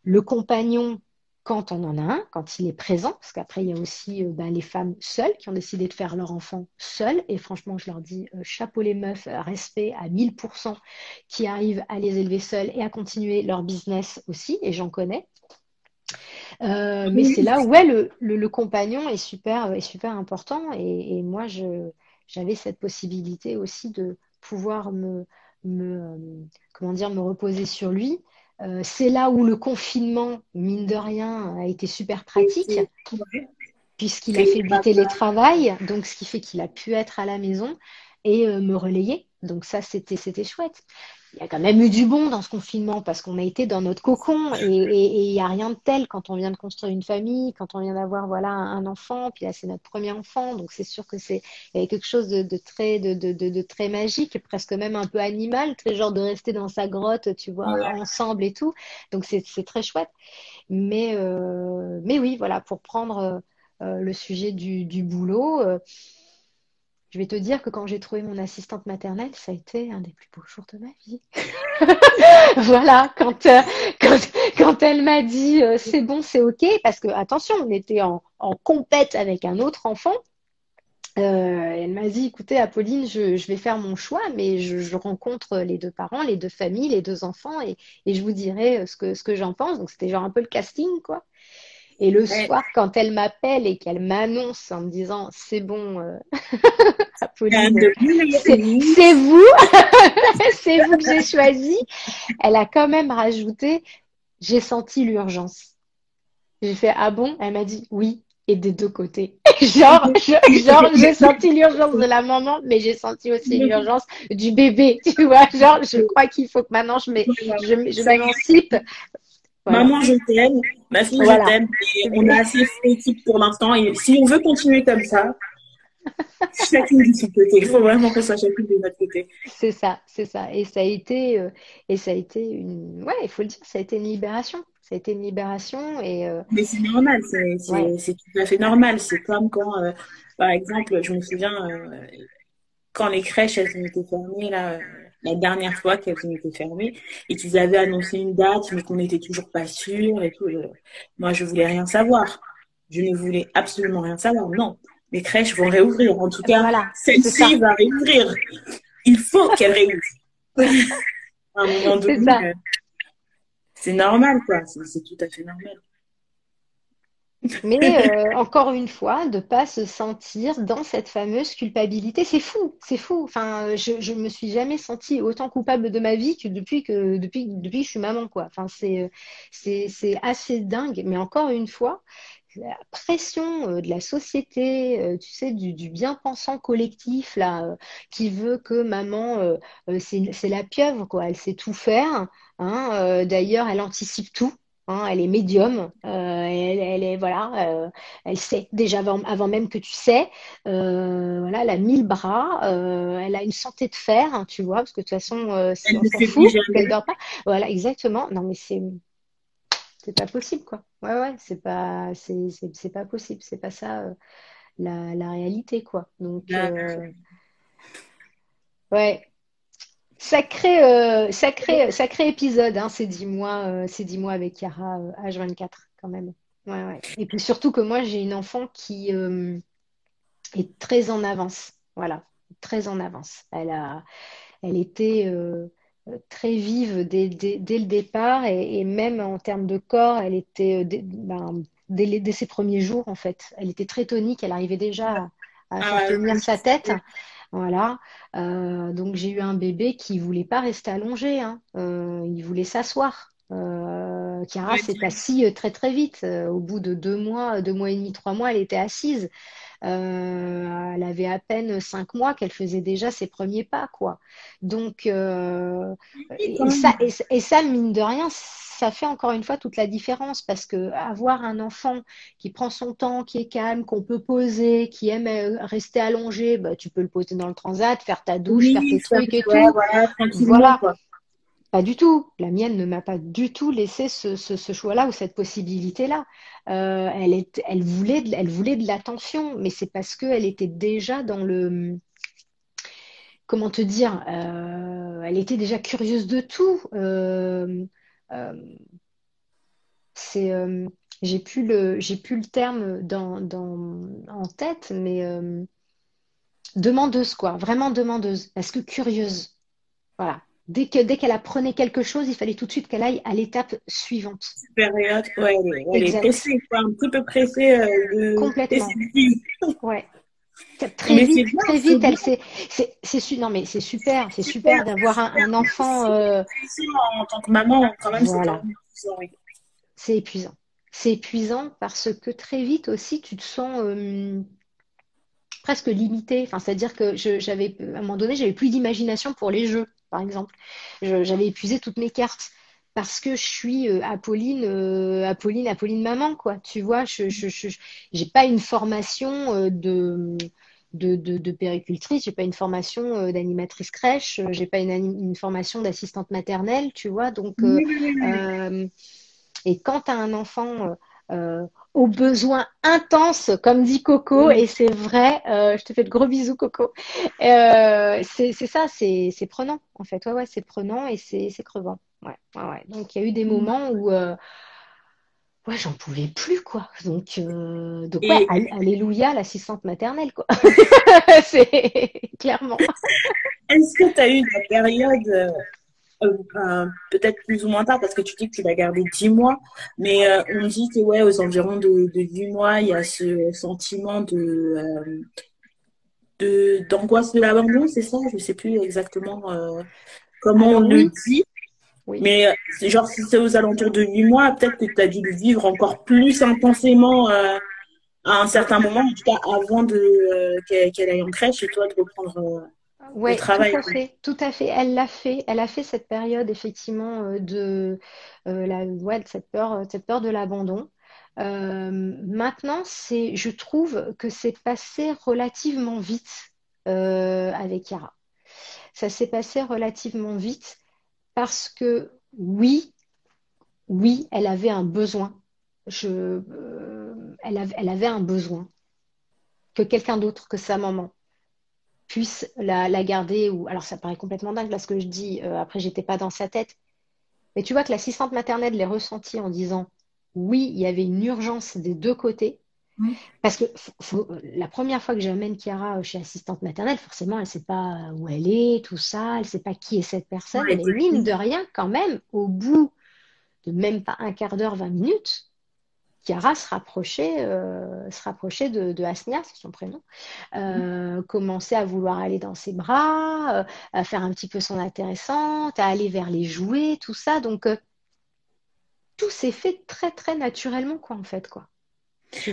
le compagnon quand on en a un, quand il est présent, parce qu'après, il y a aussi euh, bah, les femmes seules qui ont décidé de faire leur enfant seules. Et franchement, je leur dis euh, chapeau les meufs, euh, respect à 1000% qui arrivent à les élever seules et à continuer leur business aussi, et j'en connais. mais c'est là où ouais, le, le, compagnon est super, est super important. Et, moi, j'avais cette possibilité aussi de pouvoir me, me, comment dire, me reposer sur lui Euh, c'est là où le confinement, mine de rien, a été super pratique, puisqu'il a fait du télétravail, donc ce qui fait qu'il a pu être à la maison et me relayer. Donc ça, c'était c'était chouette il y a quand même eu du bon dans ce confinement parce qu'on a été dans notre cocon et il n'y a rien de tel quand on vient de construire une famille, quand on vient d'avoir voilà un, enfant, puis là c'est notre premier enfant, donc c'est sûr que c'est quelque chose de, très de, de, de, très magique, presque même un peu animal, très genre de rester dans sa grotte, tu vois, ensemble et tout. Donc c'est très chouette. Mais euh, mais oui, voilà, pour prendre euh, le sujet du, du boulot. Euh, je vais te dire que quand j'ai trouvé mon assistante maternelle, ça a été un des plus beaux jours de ma vie. (laughs) voilà, quand, euh, quand, quand, elle m'a dit euh, c'est bon, c'est ok, parce que attention, on était en, en compète avec un autre enfant. Euh, elle m'a dit écoutez, Apolline, je, je, vais faire mon choix, mais je, je, rencontre les deux parents, les deux familles, les deux enfants, et, et je vous dirai ce que, ce que j'en pense. Donc c'était genre un peu le casting, quoi. Et le soir, quand elle m'appelle et qu'elle m'annonce en me disant c'est bon, euh... (laughs) c'est vous, (laughs) c'est vous que j'ai choisi, elle a quand même rajouté j'ai senti l'urgence. J'ai fait ah bon? Elle m'a dit oui et des deux côtés. (laughs) genre, genre j'ai senti l'urgence de la maman, mais j'ai senti aussi l'urgence du bébé. Tu vois, genre je crois qu'il faut que maintenant je m'émancipe Maman, je t'aime. Ma fille, je t'aime. On a assez fait équipe pour l'instant. Et si on veut continuer comme ça, (laughs) chacune de son côté. Il faut vraiment que ça chacune de notre côté. C'est ça, c'est ça. Et ça a été, euh, et ça a été une, ouais, il faut le dire, ça a été une libération. Ça a été une libération et. Euh, Mais c'est normal, c'est tout à fait normal. C'est comme quand, euh, par exemple, je me souviens quand les crèches elles ont été fermées là la dernière fois qu'elles ont été fermées et qu'ils avaient annoncé une date, mais qu'on n'était toujours pas sûr et tout. Moi, je voulais rien savoir. Je ne voulais absolument rien savoir. Non, les crèches vont réouvrir. En tout cas, voilà, celle-ci va réouvrir. Il faut qu'elle réouvre. (laughs) à un moment donné, euh, c'est normal, quoi. C'est tout à fait normal. Mais euh, encore une fois, de pas se sentir dans cette fameuse culpabilité, c'est fou, c'est fou. Enfin, je, je me suis jamais sentie autant coupable de ma vie que depuis que depuis depuis que je suis maman, quoi. Enfin, c'est c'est c'est assez dingue. Mais encore une fois, la pression euh, de la société, euh, tu sais, du, du bien-pensant collectif là, qui veut que maman, c'est la pieuvre, quoi. Elle sait tout faire. Hein. D'ailleurs, elle anticipe tout. Hein, elle est médium, euh, elle, est voilà, euh, elle sait déjà avant, même que tu sais. Euh, voilà, elle a mille bras, elle a une santé de fer, hein, tu vois, parce que de toute façon, si on s'en fout, qu'elle dort pas. Voilà, exactement. Non, mais c'est c'est pas possible, quoi. Ouais, ouais, c'est pas c'est pas possible, c'est pas ça la, la réalité, quoi. Donc ouais, Sacré, euh, sacré, sacré épisode, hein, ces dix mois, euh, ces mois avec Yara H24 quand même. Ouais, ouais. Et puis surtout que moi j'ai une enfant qui euh, est très en avance, voilà, très en avance. Elle a, elle était très vive dès, dès, le départ et, même en termes de corps, elle était ben, dès, dès, ses premiers jours en fait. Elle était très tonique, elle arrivait déjà à, à ah faire tenir sa tête. Voilà. Euh, donc j'ai eu un bébé qui voulait pas rester allongé. Hein. Euh, il voulait s'asseoir. Euh, Chiara s'est assise euh, très très vite. au bout de deux mois, deux mois et demi, trois mois, elle était assise. Elle avait à peine cinq mois qu'elle faisait déjà ses premiers pas, quoi. Donc, et, ça, et, ça, mine de rien, ça fait encore une fois toute la différence parce que avoir un enfant qui prend son temps, qui est calme, qu'on peut poser, qui aime euh, rester allongé, bah, tu peux le poser dans le transat, faire ta douche, faire tes trucs et tout. Voilà, Pas du tout. La mienne ne m'a pas du tout laissé ce, choix-là ou cette possibilité-là. Euh, elle, elle, voulait de, elle voulait de l'attention, mais c'est parce qu'elle était déjà dans le comment te dire, euh, elle était déjà curieuse de tout. Euh, c'est j'ai plus le j'ai plus le terme dans, en tête, mais demandeuse quoi, vraiment demandeuse, parce que curieuse. Voilà. Dès que dès qu'elle apprenait quelque chose, il fallait tout de suite qu'elle aille à l'étape suivante. Supérieure, ouais, elle est pressée, quoi, un petit peu pressée. Complètement. (laughs) ouais. Très Mais vite, bien, très vite, bien. elle s'est, c'est, c'est non mais c'est super, c'est super d'avoir un, un enfant. euh, En tant que maman, quand même, Voilà. c'est oui. c'est épuisant. C'est épuisant parce que très vite aussi, tu te sens euh, presque limité. Enfin, c'est-à-dire que je- j'avais, à un moment donné, j'avais plus d'imagination pour les jeux, par exemple. J'avais épuisé toutes mes cartes parce que je suis euh, Apolline, euh, Apolline, Apolline maman, quoi. Tu vois, je, je, je, pas une formation euh, de, de, de, de péricultrice, j'ai pas une formation d'animatrice crèche, j'ai pas une, formation d'assistante maternelle, tu vois. Donc, et quand tu as un enfant euh, aux besoins intenses, comme dit Coco, et c'est vrai, euh, je te fais de gros bisous, Coco, euh, c'est ça, c'est prenant, en fait. Ouais, ouais, c'est prenant et c'est crevant. Ouais, ouais, ouais. Donc, il y a eu des moments où ouais, j'en pouvais plus, quoi. Donc, donc ouais, Et- alléluia, l'assistante maternelle, quoi. (laughs) C'est clairement. (laughs) Est-ce que tu as eu la période, euh, euh, peut-être plus ou moins tard, parce que tu dis que tu l'as gardé 10 mois, mais euh, on dit que ouais, aux environs de, de 8 mois, il y a ce sentiment de, euh, d'angoisse de l'abandon, c'est ça? Je sais plus exactement euh, comment on le dit, Oui. mais c'est genre si c'est aux alentours de 8 mois, peut-être que tu as dû le vivre encore plus intensément à un certain moment, en tout cas avant de, qu'elle, qu'elle aille en crèche et toi de reprendre travail. tout à fait, tout à fait. Elle l'a fait, elle a fait cette période effectivement euh, de euh, la, ouais, de cette peur, cette peur de l'abandon. Euh, maintenant, c'est, je trouve que c'est passé relativement vite euh, avec Yara. Ça s'est passé relativement vite parce que oui, oui, elle avait un besoin. Je, elle avait, elle avait un besoin que quelqu'un d'autre que sa maman puisse la, la garder ou alors ça paraît complètement dingue là ce que je dis euh, après j'étais pas dans sa tête. Mais tu vois que l'assistante maternelle l'ait ressenti en disant oui il y avait une urgence des deux côtés. Parce que faut- la première fois que j'amène Chiara chez assistante maternelle forcément elle sait pas où elle est tout ça elle sait pas qui est cette personne. Ouais, mais mine de rien quand même au bout de même pas un quart d'heure 20 minutes Chiara se rapprochait, euh, se rapprochait de, de Asnia, c'est son prénom, euh, commençait à vouloir aller dans ses bras, euh, à faire un petit peu son intéressante, à aller vers les jouets, tout ça. Donc, euh, tout s'est fait très, très naturellement, quoi, en fait, quoi.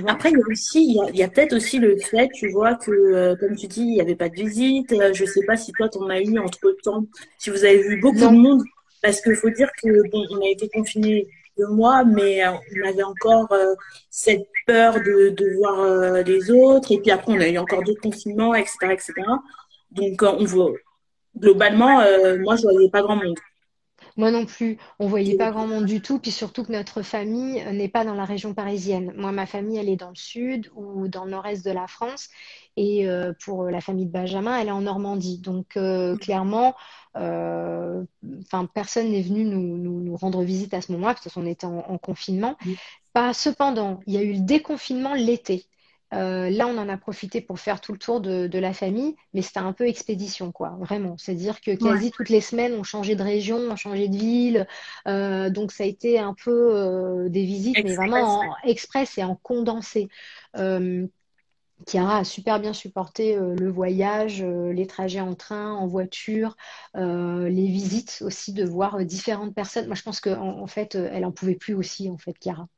Après, il y a aussi, il y a, peut-être aussi le fait, tu vois, que, euh, comme tu dis, il n'y avait pas de visite. Euh, je sais pas si toi, t'en as eu entre-temps, si vous avez vu beaucoup Non. de monde. Parce qu'il faut dire que, bon, on a été confinés deux mois, mais euh, on avait encore euh, cette peur de, de voir euh, les autres. Et puis après, on a eu encore d'autres confinements, etc., etc. Donc, on voit, globalement, moi, je voyais pas grand monde. Moi non plus, on voyait pas grand monde du tout, puis surtout que notre famille euh, n'est pas dans la région parisienne. Moi, ma famille, elle est dans le sud ou dans le nord-est de la France, et euh, pour la famille de Benjamin, elle est en Normandie. Donc, euh, clairement, euh, personne n'est venu nous, nous, nous rendre visite à ce moment-là, parce qu'on était en, en confinement. Pas, cependant, il y a eu le déconfinement l'été. Euh, là, on en a profité pour faire tout le tour de, de la famille, mais c'était un peu expédition, quoi, vraiment. C'est-à-dire que quasi toutes les semaines, on changeait de région, on changeait de ville. Euh, donc, ça a été un peu euh, des visites, mais vraiment en express et en condensé. Chiara a super bien supporté euh, le voyage, euh, les trajets en train, en voiture, euh, les visites aussi, de voir différentes personnes. Moi, je pense qu'en en fait, elle en pouvait plus aussi, en fait, Chiara.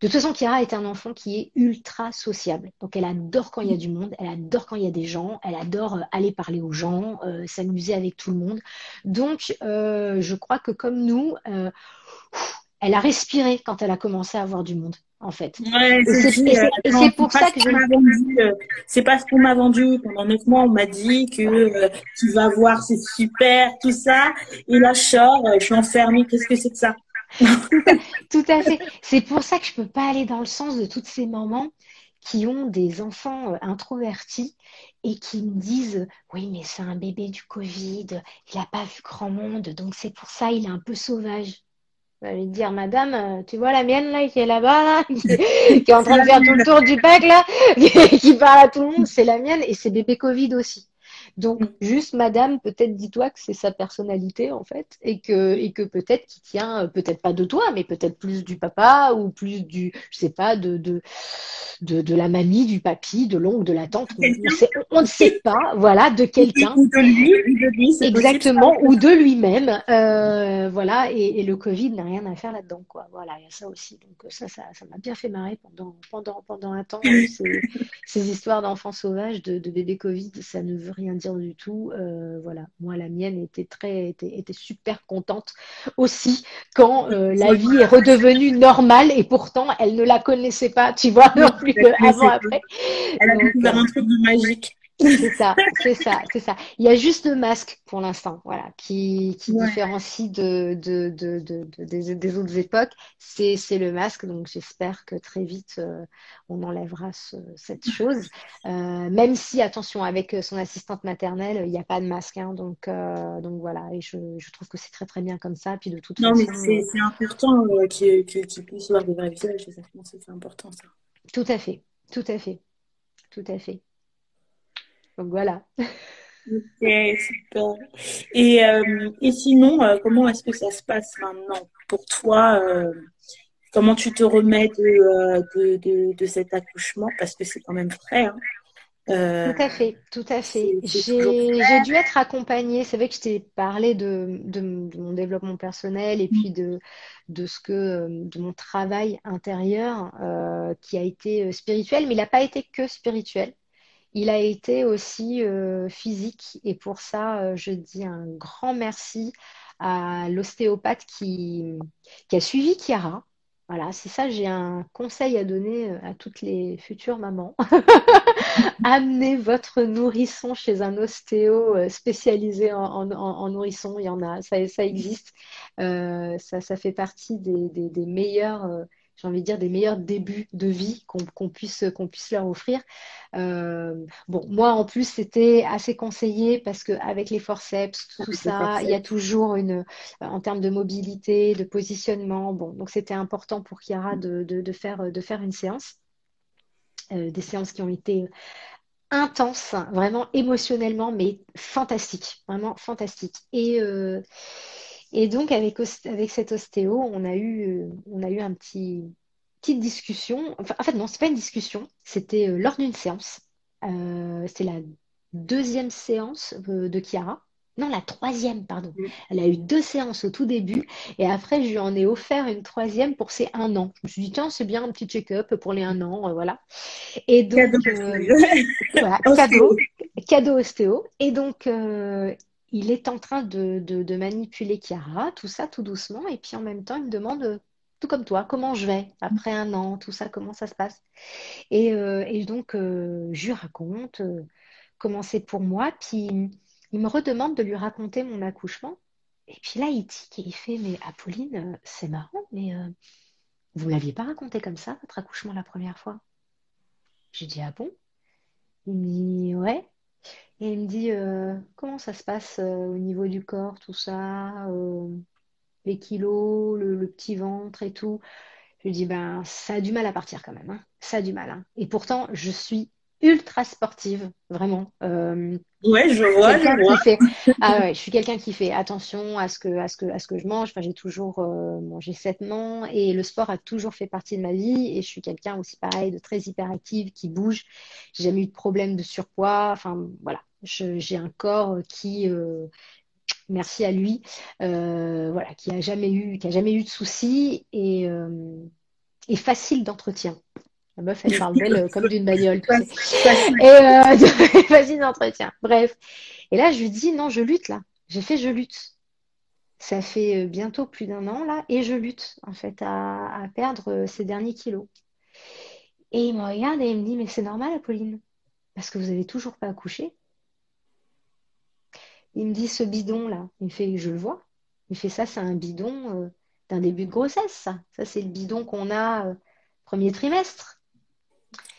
De toute façon, Chiara est un enfant qui est ultra sociable. Donc, elle adore quand il y a du monde, elle adore quand il y a des gens, elle adore euh, aller parler aux gens, euh, s'amuser avec tout le monde. Donc, euh, je crois que comme nous, euh, elle a respiré quand elle a commencé à avoir du monde, en fait. Ouais, c'est pour ça que qu'on je... m'a vendu, c'est pas ce qu'on m'a vendu. Pendant neuf mois, on m'a dit que tu vas voir, c'est super, tout ça. Et là, je sors, je suis enfermée. Qu'est-ce que c'est que ça? (laughs) Tout à fait. C'est pour ça que je peux pas aller dans le sens de toutes ces mamans qui ont des enfants euh, introvertis et qui me disent oui mais c'est un bébé du Covid, il n'a pas vu grand monde donc c'est pour ça il est un peu sauvage. J'allais dire madame, euh, tu vois la mienne là qui est là-bas (laughs) là, (laughs) qui, est en train de faire tout le tour du bac là, qui parle à tout le monde, c'est la mienne et c'est bébé Covid aussi. Donc, Mm. juste, madame, peut-être dis-toi que c'est sa personnalité, en fait, et que, et que peut-être qu'il tient, euh, peut-être pas de toi, mais peut-être plus du papa ou plus du, je sais pas, de, de, de, de la mamie, du papy, de l'oncle, de la tante. On, on sait- on ne sait pas, voilà, de quelqu'un. Ou de lui, ou de lui, c'est possible. Exactement, ou de lui-même, euh, voilà, et, et le Covid n'a rien à faire là-dedans, quoi. Voilà, il y a ça aussi. Donc ça, ça, ça m'a bien fait marrer pendant, pendant, pendant un temps. Ces, ces histoires d'enfants sauvages, de, de bébés Covid, ça ne veut rien dire du tout. Euh, voilà, moi, la mienne était très, était, était super contente aussi quand euh, la vie est redevenue normale et pourtant elle ne la connaissait pas, tu vois, non plus avant après. Elle a découvert euh, un truc de magique. C'est ça, c'est ça, c'est ça. Il y a juste le masque pour l'instant, voilà, qui, qui Ouais. différencie de, de, de, de- de- des, des autres époques. C'est, c'est le masque, donc j'espère que très vite euh, on enlèvera ce- cette chose. Euh, même si, attention, avec son assistante maternelle, il n'y a pas de masque, hein, donc, euh, donc voilà. Et je, je trouve que c'est très très bien comme ça. Puis de toute Non, mais façon, c'est euh, c'est important euh, qu'il qu'il- puisse voir des vrais visages. c'est important, ça. tout à fait, tout à fait, tout à fait. Donc voilà. Ok, super. Et, euh, et sinon, euh, comment est-ce que ça se passe maintenant pour toi? euh, comment tu te remets de, de, de, de cet accouchement? Parce que c'est quand même frais, hein. Euh, Tout à fait, tout à fait. J'ai, dû être accompagnée. C'est vrai que je t'ai parlé de, de, de mon développement personnel et puis de, de ce que, de mon travail intérieur euh, qui a été spirituel, mais il n'a pas été que spirituel. Il a été aussi euh, physique et pour ça, euh, je dis un grand merci à l'ostéopathe qui, a suivi Chiara. Voilà, c'est ça, j'ai un conseil à donner euh, à toutes les futures mamans. (laughs) Amenez votre nourrisson chez un ostéo spécialisé en, nourrisson. Il y en a, ça, existe. Ça, fait partie des, meilleurs, j'ai envie de dire, des meilleurs débuts de vie qu'on puisse, qu'on puisse leur offrir. Euh, bon, moi en plus, c'était assez conseillé parce qu'avec les forceps, tout Avec ça, il y a toujours une, en termes de mobilité, de positionnement. Bon, donc c'était important pour Chiara de, de, de faire, de faire une séance. Euh, des séances qui ont été intenses, vraiment émotionnellement, mais fantastiques, vraiment fantastiques. Et, euh, et donc avec, avec cet ostéo, on a eu, euh, on a eu un petit, petite discussion. Enfin, en fait, non, c'est pas une discussion, c'était euh, lors d'une séance. Euh, c'était la deuxième séance de Chiara. Non, la troisième, pardon. Elle a eu deux séances au tout début et après, je lui en ai offert une troisième pour ses un an. Je me suis dit, tiens, c'est bien un petit check-up pour les un an, euh, voilà. Et donc, Cadeau. euh, (laughs) voilà, cadeau, cadeau ostéo. Et donc, euh, il est en train de, manipuler Chiara, tout ça, tout doucement. Et puis en même temps, il me demande, euh, tout comme toi, comment je vais après un an, tout ça, comment ça se passe. Et, euh, donc, euh, je lui raconte comment c'est pour moi. Puis il me redemande de lui raconter mon accouchement. Et puis là, il tique et il fait, mais Apolline, c'est marrant, mais vous ne l'aviez pas raconté comme ça, votre accouchement la première fois? J'ai dit, ah bon? Il me dit, ouais. Et il me dit, euh, comment ça se passe euh, au niveau du corps, tout ça, euh, les kilos, le, petit ventre et tout? Je lui dis, ben, ça a du mal à partir quand même, hein. Ça a du mal, hein. Et pourtant, je suis ultra sportive, vraiment. Ouais, je vois, je vois. fait. (laughs) Ah ouais je suis quelqu'un qui fait attention à ce que à ce que à ce que je mange. Enfin j'ai toujours euh, mangé sainement et le sport a toujours fait partie de ma vie et je suis quelqu'un aussi pareil de très hyperactive qui bouge. J'ai jamais eu de problème de surpoids. Enfin voilà. J'ai un corps qui euh, merci à lui euh, voilà qui a jamais eu qui a jamais eu de soucis et euh, et facile d'entretien la meuf elle parle d'elle euh, comme d'une bagnole tu sais. (laughs) Facile. Et euh, (laughs) vas-y, d'entretien. Bref. Et là, je lui dis, non, je lutte là. J'ai fait, je lutte. Ça fait euh, bientôt plus d'un an là, et je lutte en fait à, à perdre ces derniers kilos. Et il me regarde et il me dit, mais c'est normal, Apolline, parce que vous avez toujours pas accouché. Il me dit, ce bidon là, il me fait, je le vois. Il me fait, ça, c'est un bidon euh, d'un début de grossesse, ça. Ça, c'est le bidon qu'on a euh, premier trimestre.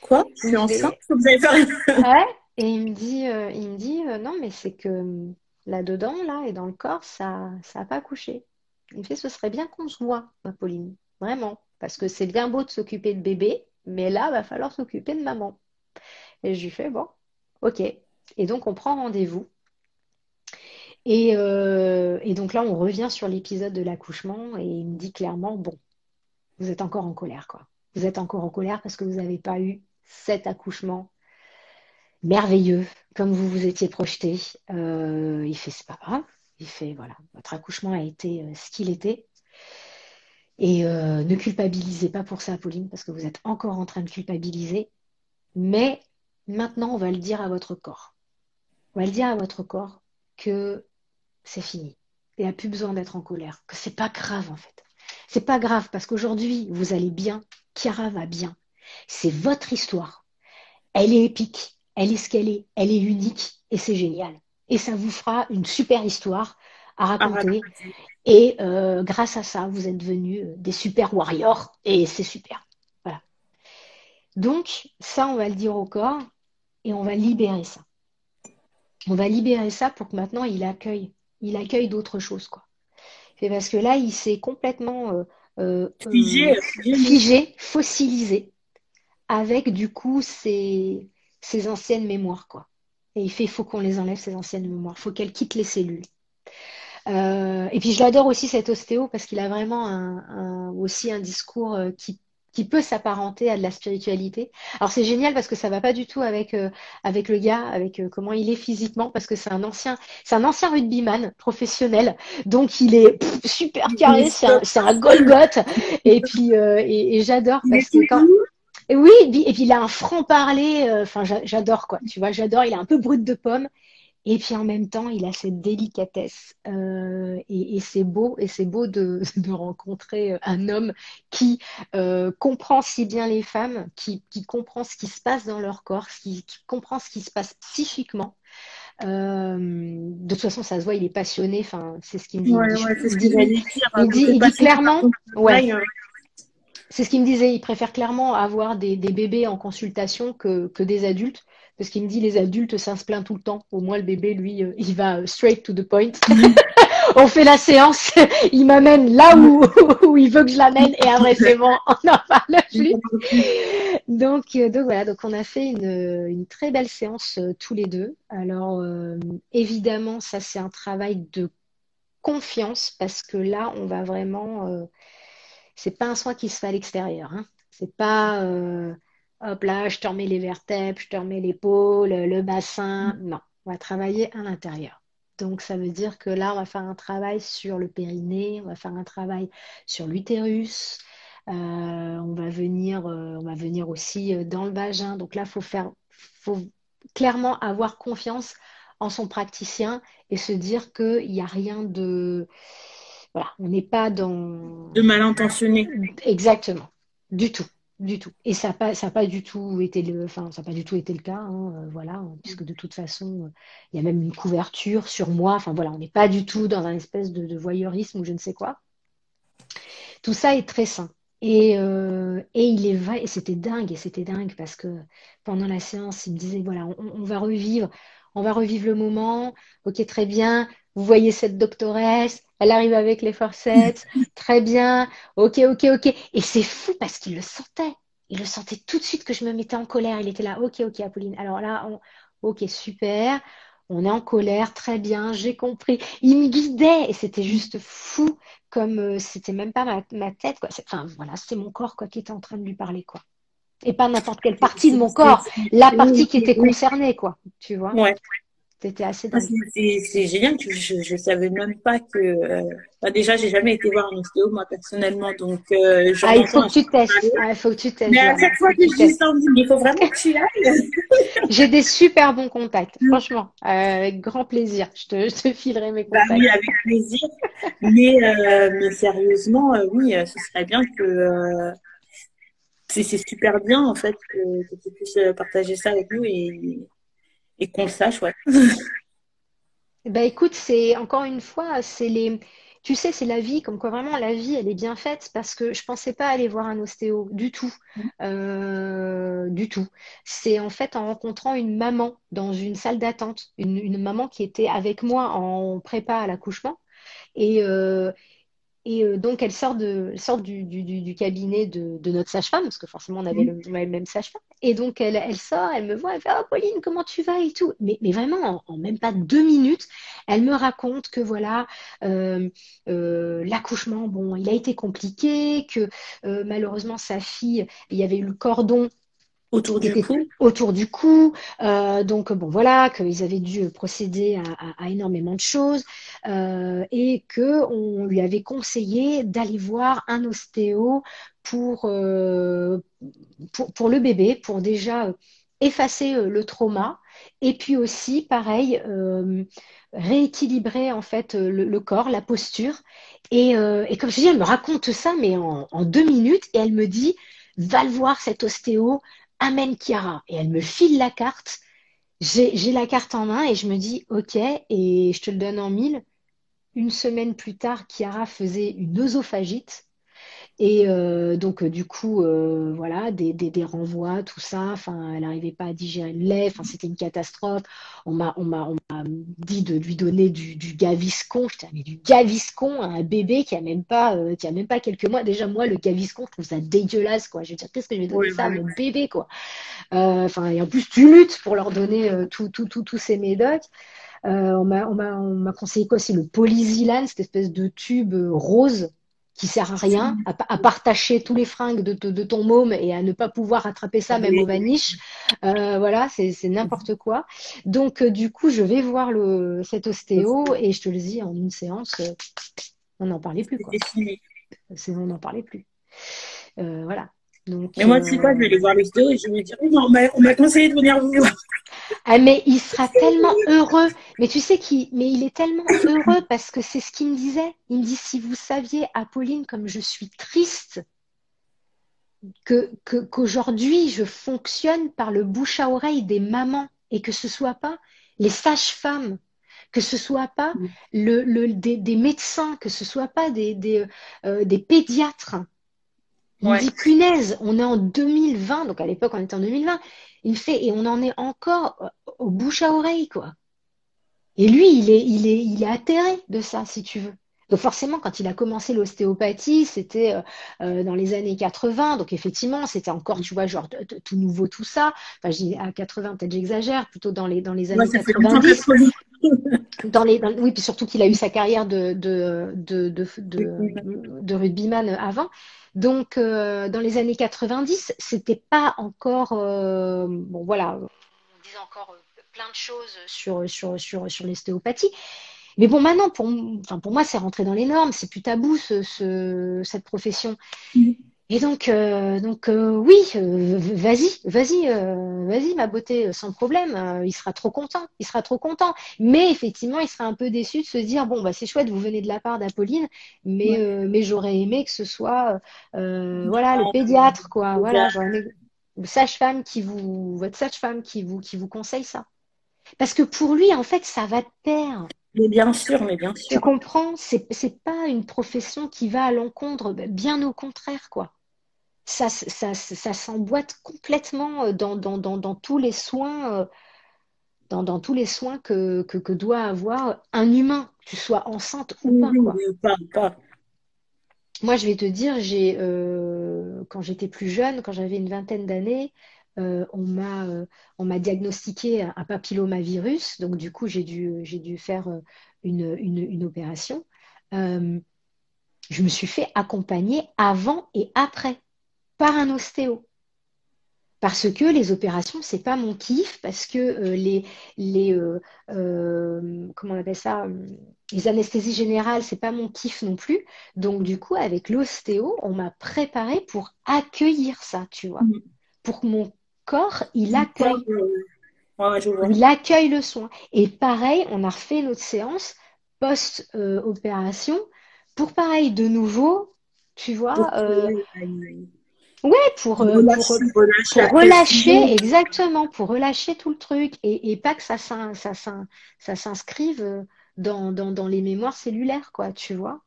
Quoi? Je suis enceinte? (laughs) Vous allez faire Ouais, (laughs) et il me dit, euh, il me dit euh, non, mais c'est que hum, là-dedans, là, et dans le corps, ça ça a pas couché. Il me fait, ce serait bien qu'on se voit, ma Pauline, vraiment, parce que c'est bien beau de s'occuper de bébé, mais là, va falloir s'occuper de maman. Et je lui fais, bon, ok. Et donc, on prend rendez-vous. Et, euh, et donc là, on revient sur l'épisode de l'accouchement et il me dit clairement, bon, vous êtes encore en colère, quoi. Vous êtes encore en colère parce que vous n'avez pas eu cet accouchement merveilleux comme vous vous étiez projeté. Euh, il fait, c'est pas grave. Il fait, voilà, votre accouchement a été euh, ce qu'il était. Et euh, ne culpabilisez pas pour ça, Pauline, parce que vous êtes encore en train de culpabiliser. Mais maintenant, on va le dire à votre corps. On va le dire à votre corps que c'est fini. Il a plus besoin d'être en colère, que c'est pas grave en fait. C'est pas grave parce qu'aujourd'hui, vous allez bien, Chiara va bien. C'est votre histoire. Elle est épique, elle est ce qu'elle est, elle est unique et c'est génial. Et ça vous fera une super histoire à raconter. Et euh, grâce à ça, vous êtes devenus euh, des super warriors et c'est super. Voilà. Donc, ça, on va le dire au corps et on va libérer ça. On va libérer ça pour que maintenant il accueille, il accueille d'autres choses, quoi. C'est parce que là, il s'est complètement euh, figé, fossilisé, avec du coup ses, ses anciennes mémoires, quoi. Et il fait, il faut qu'on les enlève, ces anciennes mémoires. Il faut qu'elles quittent les cellules. Euh, et puis je l'adore aussi cet ostéo parce qu'il a vraiment un, un- aussi un discours euh, qui, qui peut s'apparenter à de la spiritualité. Alors c'est génial parce que ça va pas du tout avec euh, avec le gars, avec euh, comment il est physiquement parce que c'est un ancien c'est un ancien rugbyman professionnel donc il est pff, super carré, c'est un, un Golgoth et puis euh, et, et j'adore parce que quand et oui, et puis, et puis il a un franc-parler, euh, enfin j'a- j'adore quoi, tu vois, j'adore, il est un peu brut de pomme, et puis en même temps il a cette délicatesse, euh, et, et c'est beau, et c'est beau de, (laughs) de rencontrer euh, un homme qui euh, comprend si bien les femmes, qui, qui comprend ce qui se passe dans leur corps, qui, qui comprend ce qui se passe psychiquement. Euh, de toute façon, ça se voit, il est passionné, enfin c'est ce qu'il me dit. Ouais, Il dit, ouais, c'est ce il que dit- j'allais dire. il dit- il dit clairement, Ouais. C'est ce qu'il me disait, il préfère clairement avoir des, bébés en consultation que, des adultes. Parce qu'il me dit, les adultes, ça se plaint tout le temps. Au moins, le bébé, lui, euh, il va straight to the point. (laughs) On fait la séance, (laughs) il m'amène là où, (laughs) où il veut que je l'amène et après, c'est bon, on n'en parle plus. Donc, euh, donc voilà, donc on a fait une, très belle séance euh, tous les deux. Alors, évidemment, ça, c'est un travail de confiance parce que là, on va vraiment. C'est pas un soin qui se fait à l'extérieur. Hein. C'est pas euh, hop là, je te remets les vertèbres, je te remets l'épaule, le bassin. Non, on va travailler à l'intérieur. Donc ça veut dire que là, on va faire un travail sur le périnée, on va faire un travail sur l'utérus, euh, on va venir, euh, on va venir aussi dans le vagin. Donc là, faut faire, faut clairement avoir confiance en son praticien et se dire qu'il n'y a rien de, voilà, on n'est pas dans De mal intentionné. Exactement, du tout, du tout. Et ça n'a pas, ça a pas du tout été le, enfin, ça a pas du tout été le cas, hein, euh, voilà, hein, puisque de toute façon, euh, il y a même une couverture sur moi. Enfin voilà, on n'est pas du tout dans un espèce de, de voyeurisme ou je ne sais quoi. Tout ça est très sain. Et, euh, et il est vrai, et c'était dingue, et c'était dingue parce que pendant la séance, il me disait, voilà, on, on va revivre, on va revivre le moment, ok, très bien, vous voyez cette doctoresse, elle arrive avec les forceps, (laughs) très bien, ok, ok, ok. Et c'est fou parce qu'il le sentait, il le sentait tout de suite que je me mettais en colère, il était là, ok, ok, Apolline, alors là, on- ok, super, on est en colère, très bien, j'ai compris. Il me guidait et c'était juste fou comme euh, c'était même pas ma, ma tête, quoi. Enfin, voilà, c'était mon corps, quoi, qui était en train de lui parler, quoi. Et pas n'importe quelle partie de mon corps, la partie qui était concernée, quoi. Tu vois, Ouais. C'était assez Ah, c'est- génial que je, je savais même pas que. euh, bah, déjà, j'ai jamais été voir un ostéo, moi, personnellement. Donc, euh, Ah, il faut que tu testes. Ah, il faut que tu testes. Mais à chaque fois que je dis ça, il faut vraiment que tu ailles. (laughs) J'ai des super bons contacts, franchement, euh, avec grand plaisir. Je te, je te filerai mes Bah contacts. oui, avec plaisir. Mais, euh, mais sérieusement, oui, ce serait bien que. c'est super bien, en fait, que, que tu puisses partager ça avec nous et, et qu'on le sache, ouais. (laughs) Ben écoute, c'est encore une fois, c'est les, tu sais, c'est la vie, comme quoi vraiment la vie, elle est bien faite parce que je pensais pas aller voir un ostéo du tout, Euh, du tout. C'est en fait en rencontrant une maman dans une salle d'attente, une, une maman qui était avec moi en prépa à l'accouchement et euh, Et euh, donc, elle sort, de, elle sort du, du, cabinet de, de notre sage-femme, parce que forcément, on avait le, on avait le même sage-femme. Et donc, elle, elle sort, elle me voit, elle fait Oh, Pauline, comment tu vas et tout. Mais, mais vraiment, en, en même pas deux minutes, elle me raconte que voilà, euh, euh, l'accouchement, bon, il a été compliqué, que malheureusement, sa fille, il y avait eu le cordon Autour du cou. autour du cou. Euh, donc bon voilà, qu'ils avaient dû procéder à, à- à énormément de choses euh, et que on lui avait conseillé d'aller voir un ostéo pour, euh, pour pour le bébé, pour déjà effacer le trauma et puis aussi pareil rééquilibrer en fait le, le corps, la posture. Et, et comme je dis, elle me raconte ça mais en, en deux minutes et elle me dit va le voir cet ostéo amène Chiara. Et elle me file la carte. J'ai, la carte en main et je me dis, OK, et je te le donne en mille. Une semaine plus tard, Chiara faisait une œsophagite. Et euh, donc, euh, du coup, euh, voilà, des, des, des renvois, tout ça. Enfin, elle n'arrivait pas à digérer le lait. Enfin, c'était une catastrophe. On m'a, on m'a, on m'a dit de lui donner du, du Gaviscon. Je disais, mais du Gaviscon à un bébé qui a même pas, euh, qui a même pas quelques mois. Déjà, moi, le Gaviscon, je trouve ça dégueulasse, quoi. Je veux dire, qu'est-ce que je vais donner Oui, ça à oui. mon bébé, quoi? Euh, Enfin, et en plus, tu luttes pour leur donner euh, tout, tout, tout, tous ces médocs. Euh, on m'a, on m'a, on m'a conseillé quoi? C'est le Polysilane, cette espèce de tube rose qui sert à rien, à, pa- à partager tous les fringues de, de, de ton môme et à ne pas pouvoir attraper ça même Oui. au vaniche. Euh, voilà, c'est, n'importe quoi. Donc, euh, du coup, je vais voir le, cet ostéo et je te le dis, en une séance, euh, on n'en parlait plus, quoi. On n'en parlait plus. Euh, voilà. Donc, Mais moi, tu sais quoi, je vais euh, aller voir le stéo et je vais dire, on m'a on m'a conseillé de venir vous voir. Ah, mais il sera tellement heureux. Mais tu sais qu'il, mais il est tellement heureux parce que c'est ce qu'il me disait. Il me dit, si vous saviez, Apolline, comme je suis triste, que, qu'aujourd'hui je fonctionne par le bouche à oreille des mamans et que ce soit pas les sages-femmes, que ce soit pas Mm. le, le, des, des médecins, que ce soit pas des, des, euh, des pédiatres. Il me Ouais. dit, punaise, on est en 2020, donc à l'époque on était en 2020. Il me fait, et on en est encore euh, au bouche à oreille, quoi. Et lui, il est, il est, il est atterré de ça, si tu veux. Donc forcément, quand il a commencé l'ostéopathie, c'était euh, euh, dans les années 80. Donc effectivement, c'était encore, tu vois, genre tout nouveau, tout ça. Enfin, je dis à 80, peut-être j'exagère, plutôt dans les, dans les Moi, années ça fait longtemps 90. que je (laughs) Dans les, dans- oui, puis surtout qu'il a eu sa carrière de, de, de, de, de, de rugbyman avant. Donc, euh, dans les années 90, c'était pas encore. euh, bon, voilà, on disait encore euh, plein de choses sur, sur, l'ostéopathie. Mais bon, maintenant, pour, pour moi, c'est rentré dans les normes, c'est plus tabou, ce, ce- cette profession. Mhm. Et donc, euh, donc euh, oui, euh, vas-y, vas-y, euh, vas-y, ma beauté, euh, sans problème. euh, il sera trop content, il sera trop content. Mais effectivement, il sera un peu déçu de se dire, bon, bah, c'est chouette, vous venez de la part d'Apolline, mais, Ouais. euh, mais j'aurais aimé que ce soit, euh, voilà, le pédiatre, quoi. Voilà, aimé le sage-femme qui vous, votre sage-femme qui vous, qui vous conseille ça. Parce que pour lui, en fait, ça va de pair. Mais bien sûr, mais bien Tu sûr. comprends? C'est, c'est pas une profession qui va à l'encontre, bien au contraire, quoi. Ça, ça, ça s'emboîte complètement euh, dans, dans, dans, dans tous les soins, euh, dans, dans tous les soins que, que, que doit avoir un humain, que tu sois enceinte ou pas, quoi. Moi, je vais te dire, j'ai, euh, quand j'étais plus jeune, quand j'avais une vingtaine d'années, euh, on m'a, euh, on m'a diagnostiqué un papillomavirus. Donc, du coup, j'ai dû, j'ai dû faire une, une, une opération. Je me suis fait accompagner avant et après par un ostéo. Parce que les opérations, c'est pas mon kiff, parce que euh, les, les euh, euh, comment on appelle ça, les anesthésies générales, c'est pas mon kiff non plus. Donc du coup, avec l'ostéo, on m'a préparé pour accueillir ça, tu vois, Mhm. pour que mon corps, il accueille, Ouais, je vois. il accueille le soin. Et pareil, on a refait notre séance post-opération pour pareil, de nouveau, tu vois, ouais, pour, euh, relâcher, pour, relâcher pour la relâcher, pression. exactement, pour relâcher tout le truc et, et pas que ça, ça, s'in- ça s'inscrive euh, dans, dans, dans les mémoires cellulaires, quoi, tu vois,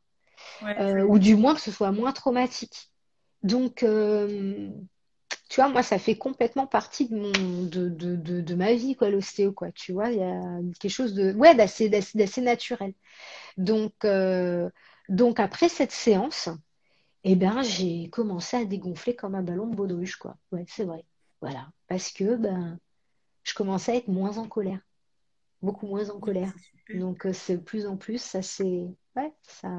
Ouais. Euh, ou du moins que ce soit moins traumatique. Donc, euh, tu vois, moi, ça fait complètement partie de mon, de, de, de, de ma vie, quoi, l'ostéo, quoi, tu vois, il y a quelque chose de, ouais, d'assez, d'assez, naturel. Donc, euh, Donc après cette séance, eh ben, j'ai commencé à dégonfler comme un ballon de baudruche, quoi. Ouais, c'est vrai. Voilà. Parce que ben, je commençais à être moins en colère. Beaucoup moins en colère. Donc euh, c'est de plus en plus, ça c'est. Ouais, ça.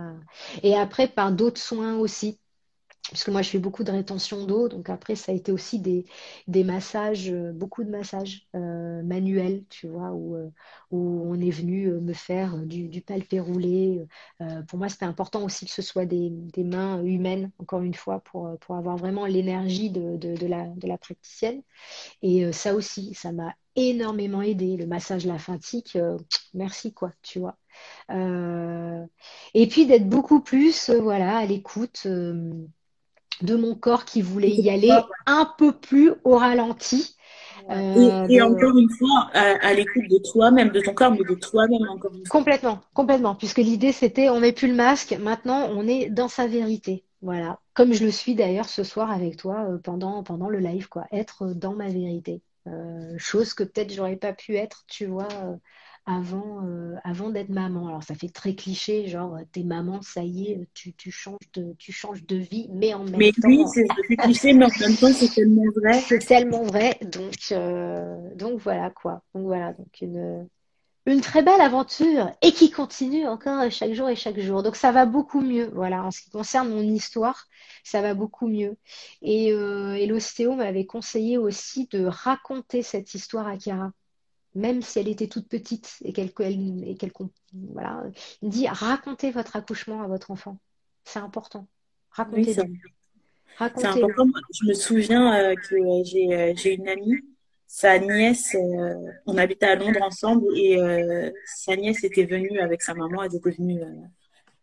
Et après, par d'autres soins aussi parce que moi je fais beaucoup de rétention d'eau, donc après ça a été aussi des, massages, euh, beaucoup de massages euh, manuels, tu vois, où, euh, on est venu me faire du, palpé roulé. pour moi c'était important aussi que ce soit des, mains humaines, encore une fois, pour, pour avoir vraiment l'énergie de, de la praticienne. Et ça aussi, ça m'a énormément aidé. Le massage lymphatique, merci quoi, tu vois. et puis d'être beaucoup plus, voilà, à l'écoute de mon corps qui voulait y aller un peu plus au ralenti. Euh, et, encore une fois, à, l'écoute de toi-même, de ton corps, mais de toi-même encore une fois. Complètement, complètement. Puisque l'idée, c'était, on met plus le masque, maintenant, on est dans sa vérité. Voilà. Comme je le suis d'ailleurs ce soir avec toi euh, pendant, pendant le live, quoi. Être dans ma vérité. Euh, chose que peut-être j'aurais pas pu être, tu vois, avant, euh, avant d'être maman. Alors ça fait très cliché, genre t'es maman, ça y est, tu, tu, changes, de, tu changes de vie, mais en même mais temps. Mais oui, c'est cliché, mais en même temps c'est tellement vrai. (laughs) C'est tellement vrai, donc, euh, donc voilà quoi. Donc voilà, donc une, une très belle aventure et qui continue encore chaque jour et chaque jour. Donc ça va beaucoup mieux. Voilà, en ce qui concerne mon histoire, ça va beaucoup mieux. Et, euh, et l'ostéo m'avait conseillé aussi de raconter cette histoire à Chiara même si elle était toute petite et qu'elle et voilà, il dit racontez votre accouchement à votre enfant. C'est important. Racontez. c'est important. Je me souviens euh, que euh, euh, j'ai une amie, sa nièce, on habitait à Londres ensemble et sa nièce était venue avec sa maman, elle était venue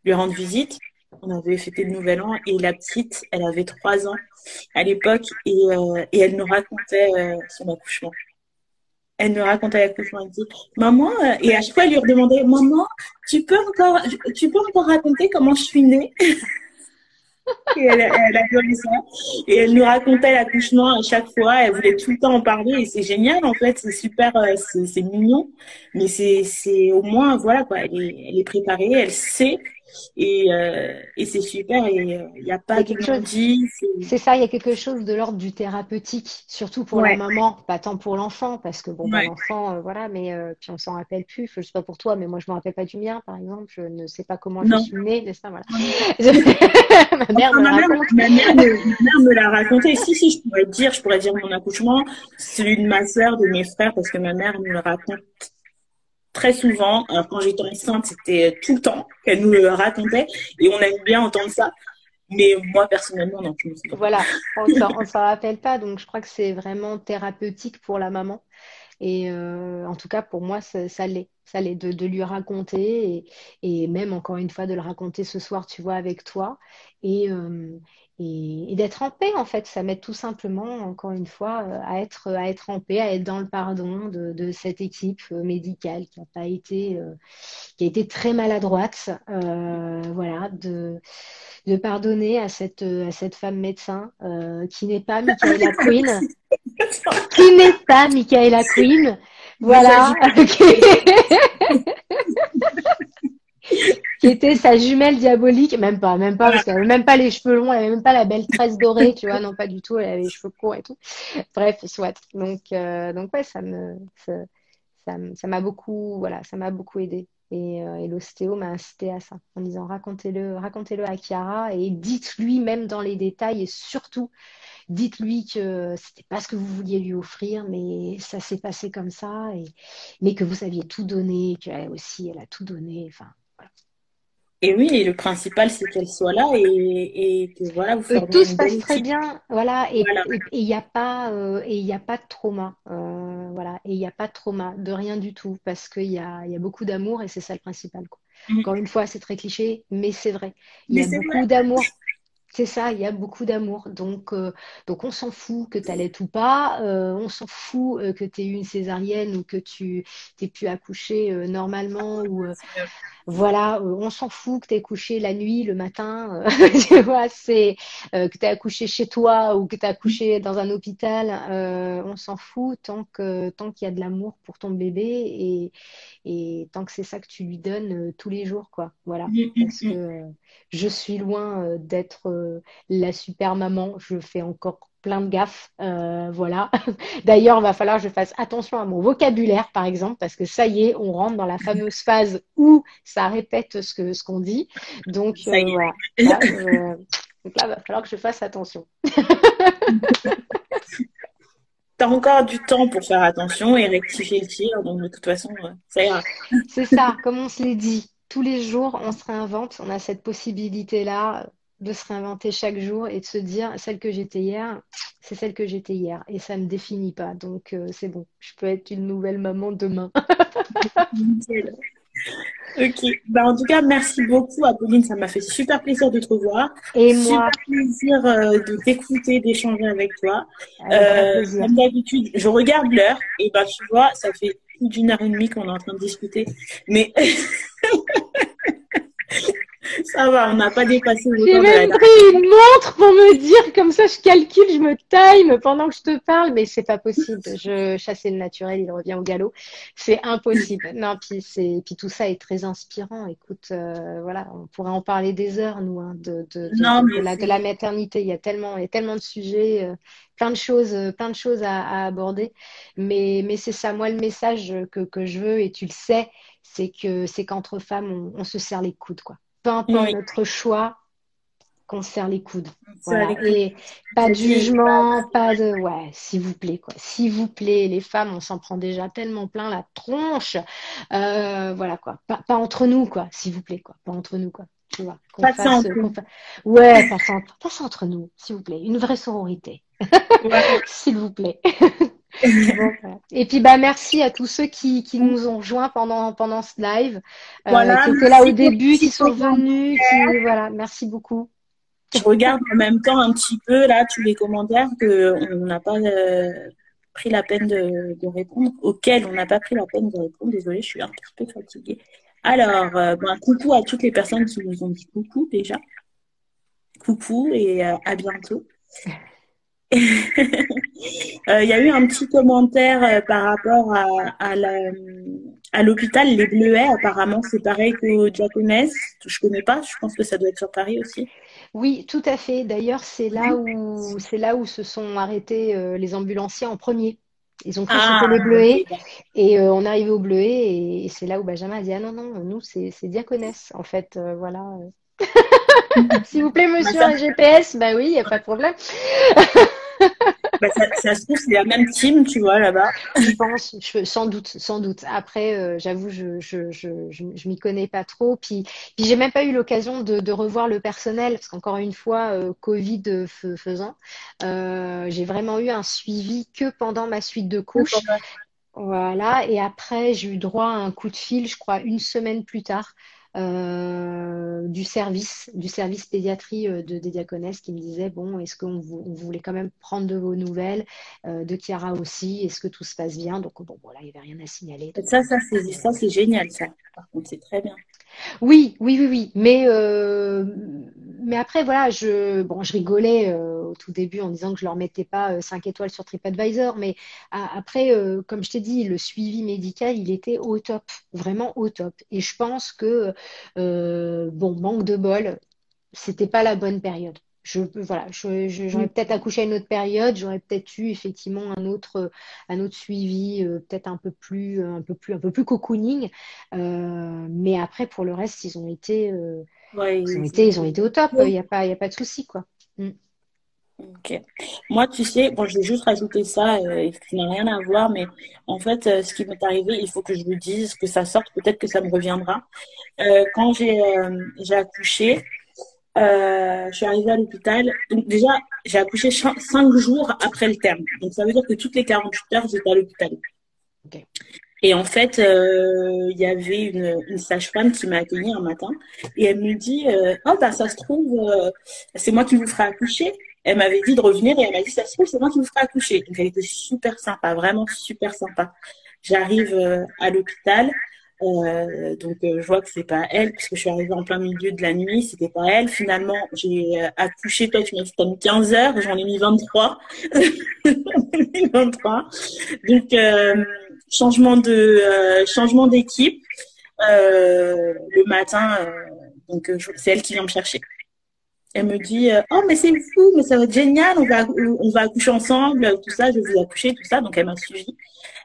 lui rendre visite. On avait fêté le nouvel an et la petite, elle avait trois ans à l'époque et, et, elle nous racontait son accouchement elle me racontait l'accouchement. Elle dit, maman, euh, et à chaque fois, elle lui redemandait, maman, tu peux encore, tu peux encore raconter comment je suis née? (laughs) et elle, elle adorait ça. Et elle nous racontait l'accouchement à chaque fois. Elle voulait tout le temps en parler. Et c'est génial, en fait. C'est super, euh, c'est mignon. Mais c'est au moins, voilà, quoi. Elle est, elle est préparée. Elle sait et, euh, et c'est super et il euh, n'y a pas de chose. C'est ça, il y a quelque chose de l'ordre du thérapeutique, surtout pour la maman, pas tant pour l'enfant, parce que bon, bah, l'enfant, euh, voilà, mais puis on s'en rappelle plus. Je sais pas pour toi, mais moi je me rappelle pas du mien, par exemple. Je ne sais pas comment je suis née, n'est-ce pas voilà. (laughs) ma mère me raconte. Ma mère, me, l'a raconté. Si, si, je pourrais dire, je pourrais dire mon accouchement, celui de ma soeur, de mes frères, parce que ma mère me le raconte très souvent. Alors, quand j'étais enceinte, c'était tout le temps qu'elle nous le racontait et on aime bien entendre ça. Mais moi, personnellement, non. Voilà, on ne s'en rappelle pas. Donc, je crois que c'est vraiment thérapeutique pour la maman. Et euh, en tout cas, pour moi, ça, ça l'est. Ça l'est de, de, lui raconter et, et, même, encore une fois, de le raconter ce soir, tu vois, avec toi. Et, euh, et, d'être en paix en fait. Ça m'aide tout simplement, encore une fois, euh, à être, à être en paix, à être dans le pardon de, de cette équipe euh, médicale qui a pas été, euh, qui a été très maladroite, euh, voilà, de, de pardonner à cette, à cette femme médecin euh, qui n'est pas Michaela Queen, (laughs) qui n'est pas Michaela Queen, voilà. (laughs) (laughs) qui était sa jumelle diabolique, même pas, même pas, parce qu'elle avait même pas les cheveux longs, elle avait même pas la belle tresse dorée, tu vois, non pas du tout, elle avait les cheveux courts et tout. Bref, soit. Donc, euh, donc ouais, ça me, ça, ça m'a beaucoup, voilà, ça m'a beaucoup aidé. Et, euh, et l'ostéo m'a incité à ça, en disant racontez-le, racontez-le à Chiara et dites-lui même dans les détails et surtout dites-lui que c'était pas ce que vous vouliez lui offrir, mais ça s'est passé comme ça, et, mais que vous aviez tout donné, qu'elle aussi, elle a tout donné. Et oui, et le principal, c'est qu'elle soit là et, et que voilà, vous faites Tout se passe très bien, voilà, et il n'y a pas euh, et il n'y a pas de trauma, euh, voilà, et il n'y a pas de trauma de rien du tout parce qu'il y a, y a beaucoup d'amour et c'est ça le principal. Quoi. Mm. Encore une fois, c'est très cliché, mais c'est vrai. Il y a beaucoup d'amour. C'est ça, il y a beaucoup d'amour. Donc, euh, donc on s'en fout que tu allaites ou pas, euh, on s'en fout euh, que tu aies eu une césarienne ou que tu aies pu accoucher normalement ou voilà, on s'en fout que tu aies couché la nuit, le matin, (laughs) tu vois, c'est que tu aies accouché chez toi ou que tu as accouché dans un hôpital, on s'en fout tant que tant qu'il y a de l'amour pour ton bébé et, et tant que c'est ça que tu lui donnes tous les jours, quoi. Voilà, mm, mm, parce mm. que je suis loin d'être euh, la super maman. Je fais encore plein de gaffes. Euh, voilà. (laughs) D'ailleurs, il va falloir que je fasse attention à mon vocabulaire, par exemple, parce que ça y est, on rentre dans la fameuse (laughs) phase où ça répète ce que ce qu'on dit. Donc, euh, voilà. (laughs) Là, donc là, il va falloir que je fasse attention. tu as encore du temps pour faire attention et rectifier le tir, donc de toute façon, ça ira. C'est ça, comme on se l'est dit. Tous les jours, on se réinvente, on a cette possibilité-là de se réinventer chaque jour et de se dire celle que j'étais hier, c'est celle que j'étais hier et ça ne me définit pas. Donc euh, c'est bon, je peux être une nouvelle maman demain. (laughs) ok, bah, en tout cas, merci beaucoup Apolline, ça m'a fait super plaisir de te revoir. Et super moi. plaisir euh, de t'écouter, d'échanger avec toi. Euh, comme d'habitude, je regarde l'heure et bah tu vois, ça fait plus d'une heure et demie qu'on est en train de discuter. Mais (laughs) (laughs) Ça va, on n'a pas dépassé le J'ai même pris une montre pour me dire, comme ça je calcule, je me time pendant que je te parle, mais c'est pas possible. Je chassais le naturel, il revient au galop. C'est impossible. (laughs) Non, puis c'est, puis tout ça est très inspirant. Écoute, euh, voilà, on pourrait en parler des heures, nous, hein, de, de, la, de, la, maternité. Il y a tellement, il y a tellement de sujets, euh, plein de choses, euh, plein de choses à, à aborder. Mais, mais c'est ça, moi, le message que, que je veux, et tu le sais, c'est que c'est qu'entre femmes, on, on se serre les coudes, quoi peu importe notre choix, qu'on serre les coudes. Et pas de jugement, pas de ouais, s'il vous plaît quoi. S'il vous plaît, les femmes, on s'en prend déjà tellement plein la tronche. Euh, voilà quoi. Pas, entre nous quoi, s'il vous plaît quoi. Pas entre nous quoi. Tu vois. Pas fasse, Ouais, pas, entre... entre nous, s'il vous plaît. Une vraie sororité. (laughs) s'il vous plaît. (laughs) (laughs) Et puis bah merci à tous ceux qui, qui nous ont rejoints pendant pendant ce live, euh, qui étaient là au début, qui sont venus, qui, voilà, merci beaucoup. Je regarde en même temps un petit peu là tous les commentaires que on n'a pas euh, pris la peine de, de, répondre, auxquels on n'a pas pris la peine de répondre. Désolée, je suis un petit peu fatiguée. Alors, euh, ben, coucou à toutes les personnes qui nous ont dit coucou déjà. Coucou et à bientôt. (laughs) Euh, il y a eu un petit commentaire euh, par rapport à, à l'hôpital Les Bleuets. Apparemment, c'est pareil qu'au Diaconès. Je connais pas. Je pense que ça doit être sur Paris aussi. Oui, tout à fait. D'ailleurs, c'est là où c'est là où se sont arrêtés euh, les ambulanciers en premier. Ils ont cru ah, les Bleuets et on est arrivé au Bleuet et, c'est là où Benjamin a dit ah non non nous c'est Diaconès en fait voilà. (laughs) S'il vous plaît, monsieur, un GPS, bah oui, il n'y a pas de problème. (laughs) bah, ça, se trouve, c'est la même team, tu vois, là-bas. Je pense, sans doute, sans doute. Après, euh, j'avoue, je je, je, je, m'y connais pas trop. Puis, puis j'ai même pas eu l'occasion de, de, revoir le personnel, parce qu'encore une fois, euh, Covid faisant, euh, j'ai vraiment eu un suivi que pendant ma suite de couches. Voilà, et après, j'ai eu droit à un coup de fil, je crois, une semaine plus tard. Euh, du service, du service pédiatrie euh, de, des diaconesses qui me disait bon, est-ce qu'on voulait quand même prendre de vos nouvelles, euh, de Chiara aussi, est-ce que tout se passe bien? Donc bon, voilà, il n'y avait rien à signaler. Ça, ça c'est ça, c'est génial, ça. Par contre, c'est très bien. Oui, oui, oui, oui. Mais, mais après, voilà, je, bon, je rigolais euh, au tout début en disant que je leur mettais pas 5 euh, étoiles sur TripAdvisor. Mais après, comme je t'ai dit, le suivi médical, il était au top, vraiment au top. Et je pense que, bon, manque de bol, c'était pas la bonne période je voilà, j'aurais peut-être accouché à une autre période, j'aurais peut-être eu effectivement un autre un autre suivi, euh, peut-être un peu plus un peu plus un peu plus cocooning. Euh, mais après pour le reste, ils ont été euh, ils, ont été, ils ont été au top. Il n'y a pas il a pas de souci quoi. Mm. Ok. Moi, tu sais, bon, je vais juste rajouter ça, euh, qui n'a rien à voir, mais en fait, ce qui m'est arrivé, il faut que je le dise, que ça sorte, peut-être que ça me reviendra. quand j'ai j'ai accouché, euh, je suis arrivée à l'hôpital. Donc déjà, j'ai accouché cinq jours après le terme. Donc ça veut dire que toutes les 48 heures, j'étais à l'hôpital. Et en fait, euh, il y avait une, une sage-femme qui m'a accueillie un matin et elle me dit euh, Oh, bah, ça se trouve, euh, c'est moi qui vous ferai accoucher. Elle m'avait dit de revenir et elle m'a dit Ça se trouve, c'est moi qui vous ferai accoucher. Donc, elle était super sympa, vraiment super sympa. J'arrive euh, à l'hôpital. Euh, donc je vois que c'est pas elle puisque je suis arrivée en plein milieu de la nuit, c'était pas elle. Finalement, j'ai accouché, toi tu m'as dit que 15 heures, j'en ai mis 23. 23. (laughs) Donc changement de euh, changement d'équipe euh, le matin. Euh, donc c'est elle qui vient me chercher. Elle me dit oh mais c'est fou mais ça va être génial on va on va accoucher ensemble tout ça je vais vous accoucher tout ça donc elle m'a suivi.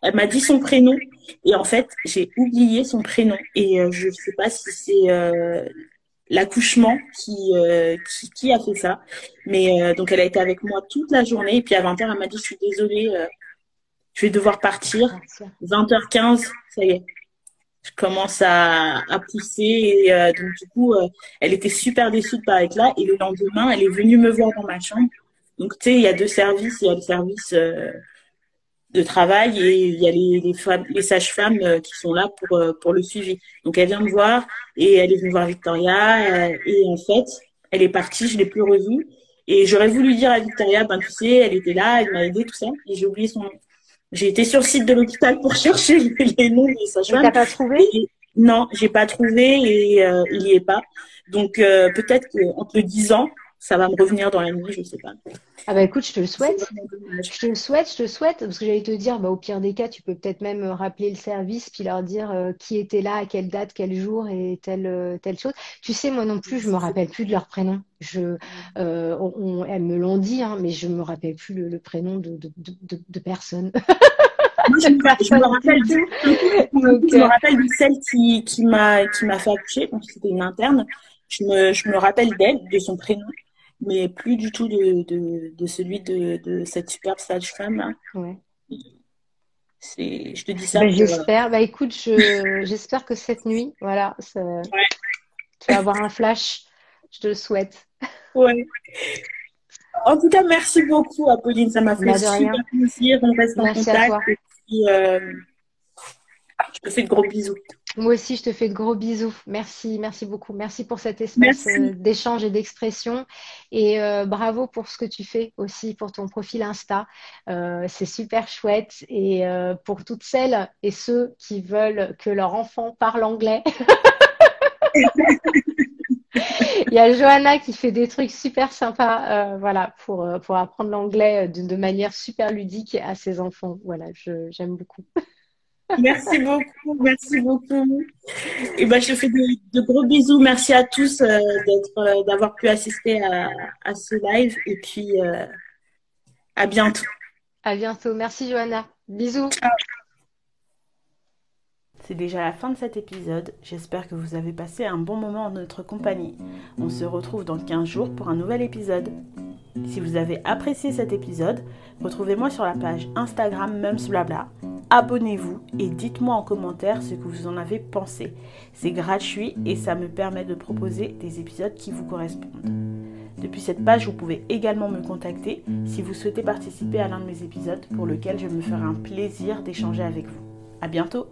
Elle m'a dit son prénom. Et en fait j'ai oublié son prénom. Et je sais pas si c'est l'accouchement qui, qui, qui a fait ça. Mais donc elle a été avec moi toute la journée. Et puis à 20h elle m'a dit je suis désolée je vais devoir partir. 20h15, ça y est. Je commence à, à pousser et euh, donc du coup, euh, elle était super déçue de pas être là. Et le lendemain, elle est venue me voir dans ma chambre. Donc tu sais, il y a deux services. Il y a le service euh, de travail et il y a les, les, femmes, les sages-femmes qui sont là pour pour le suivi. Donc elle vient me voir et elle est venue voir Victoria et en fait, elle est partie. Je l'ai plus revue. Et j'aurais voulu dire à Victoria, ben tu sais, elle était là, elle m'a aidé, tout ça. Et j'ai oublié son nom. J'ai été sur le site de l'hôpital pour chercher (laughs) les noms des sages-femmes. Pas trouvé? Non, j'ai pas trouvé et euh, il y est pas. Donc euh, peut-être qu'en te le disant, ça va me revenir dans la nuit, je sais pas. Ah bah écoute, je te le souhaite. Je te le souhaite, je te le souhaite, parce que j'allais te dire, bah, au pire des cas, tu peux peut-être même rappeler le service puis leur dire euh, qui était là, à quelle date, quel jour et telle telle chose. Tu sais, moi non plus, je me rappelle plus de leur prénom. Je, euh, elles me l'ont dit, hein, mais je me rappelle plus le, prénom de, de, de, de personne. (laughs) je, me, rappelle de, je me rappelle de celle qui, qui m'a qui m'a fait accoucher, donc c'était une interne. Je me, je me rappelle d'elle, de son prénom mais plus du tout de, de, de celui de, de, cette superbe sage-femme. Ouais. C'est, je te dis ça. Bah, j'espère. Bah, écoute, je, (laughs) j'espère que cette nuit, voilà, ça, tu vas avoir un flash. Je te le souhaite. Ouais. En tout cas, merci beaucoup, Apolline. Ça m'a fait bah, super plaisir. On reste en contact. Et puis, euh, je te fais de gros bisous. Moi aussi, je te fais de gros bisous. Merci, merci beaucoup. Merci pour cet espace euh, d'échange et d'expression. Et euh, bravo pour ce que tu fais aussi pour ton profil Insta. Euh, c'est super chouette. Et pour toutes celles et ceux qui veulent que leur enfant parle anglais. (laughs) Il y a Johanna qui fait des trucs super sympas, voilà, pour, pour apprendre l'anglais de, de, manière super ludique à ses enfants. Voilà, j'aime beaucoup. Merci beaucoup, merci beaucoup. Et ben, je te fais de, gros bisous. Merci à tous euh, d'être, euh, d'avoir pu assister à, ce live. Et puis, euh, à bientôt. À bientôt. Merci, Johanna. Bisous. C'est déjà la fin de cet épisode. J'espère que vous avez passé un bon moment en notre compagnie. On se retrouve dans 15 jours pour un nouvel épisode. Si vous avez apprécié cet épisode, retrouvez-moi sur la page Instagram Mumsblabla abonnez-vous et dites-moi en commentaire ce que vous en avez pensé. C'est gratuit et ça me permet de proposer des épisodes qui vous correspondent. Depuis cette page, vous pouvez également me contacter si vous souhaitez participer à l'un de mes épisodes pour lequel je me ferai un plaisir d'échanger avec vous. À bientôt!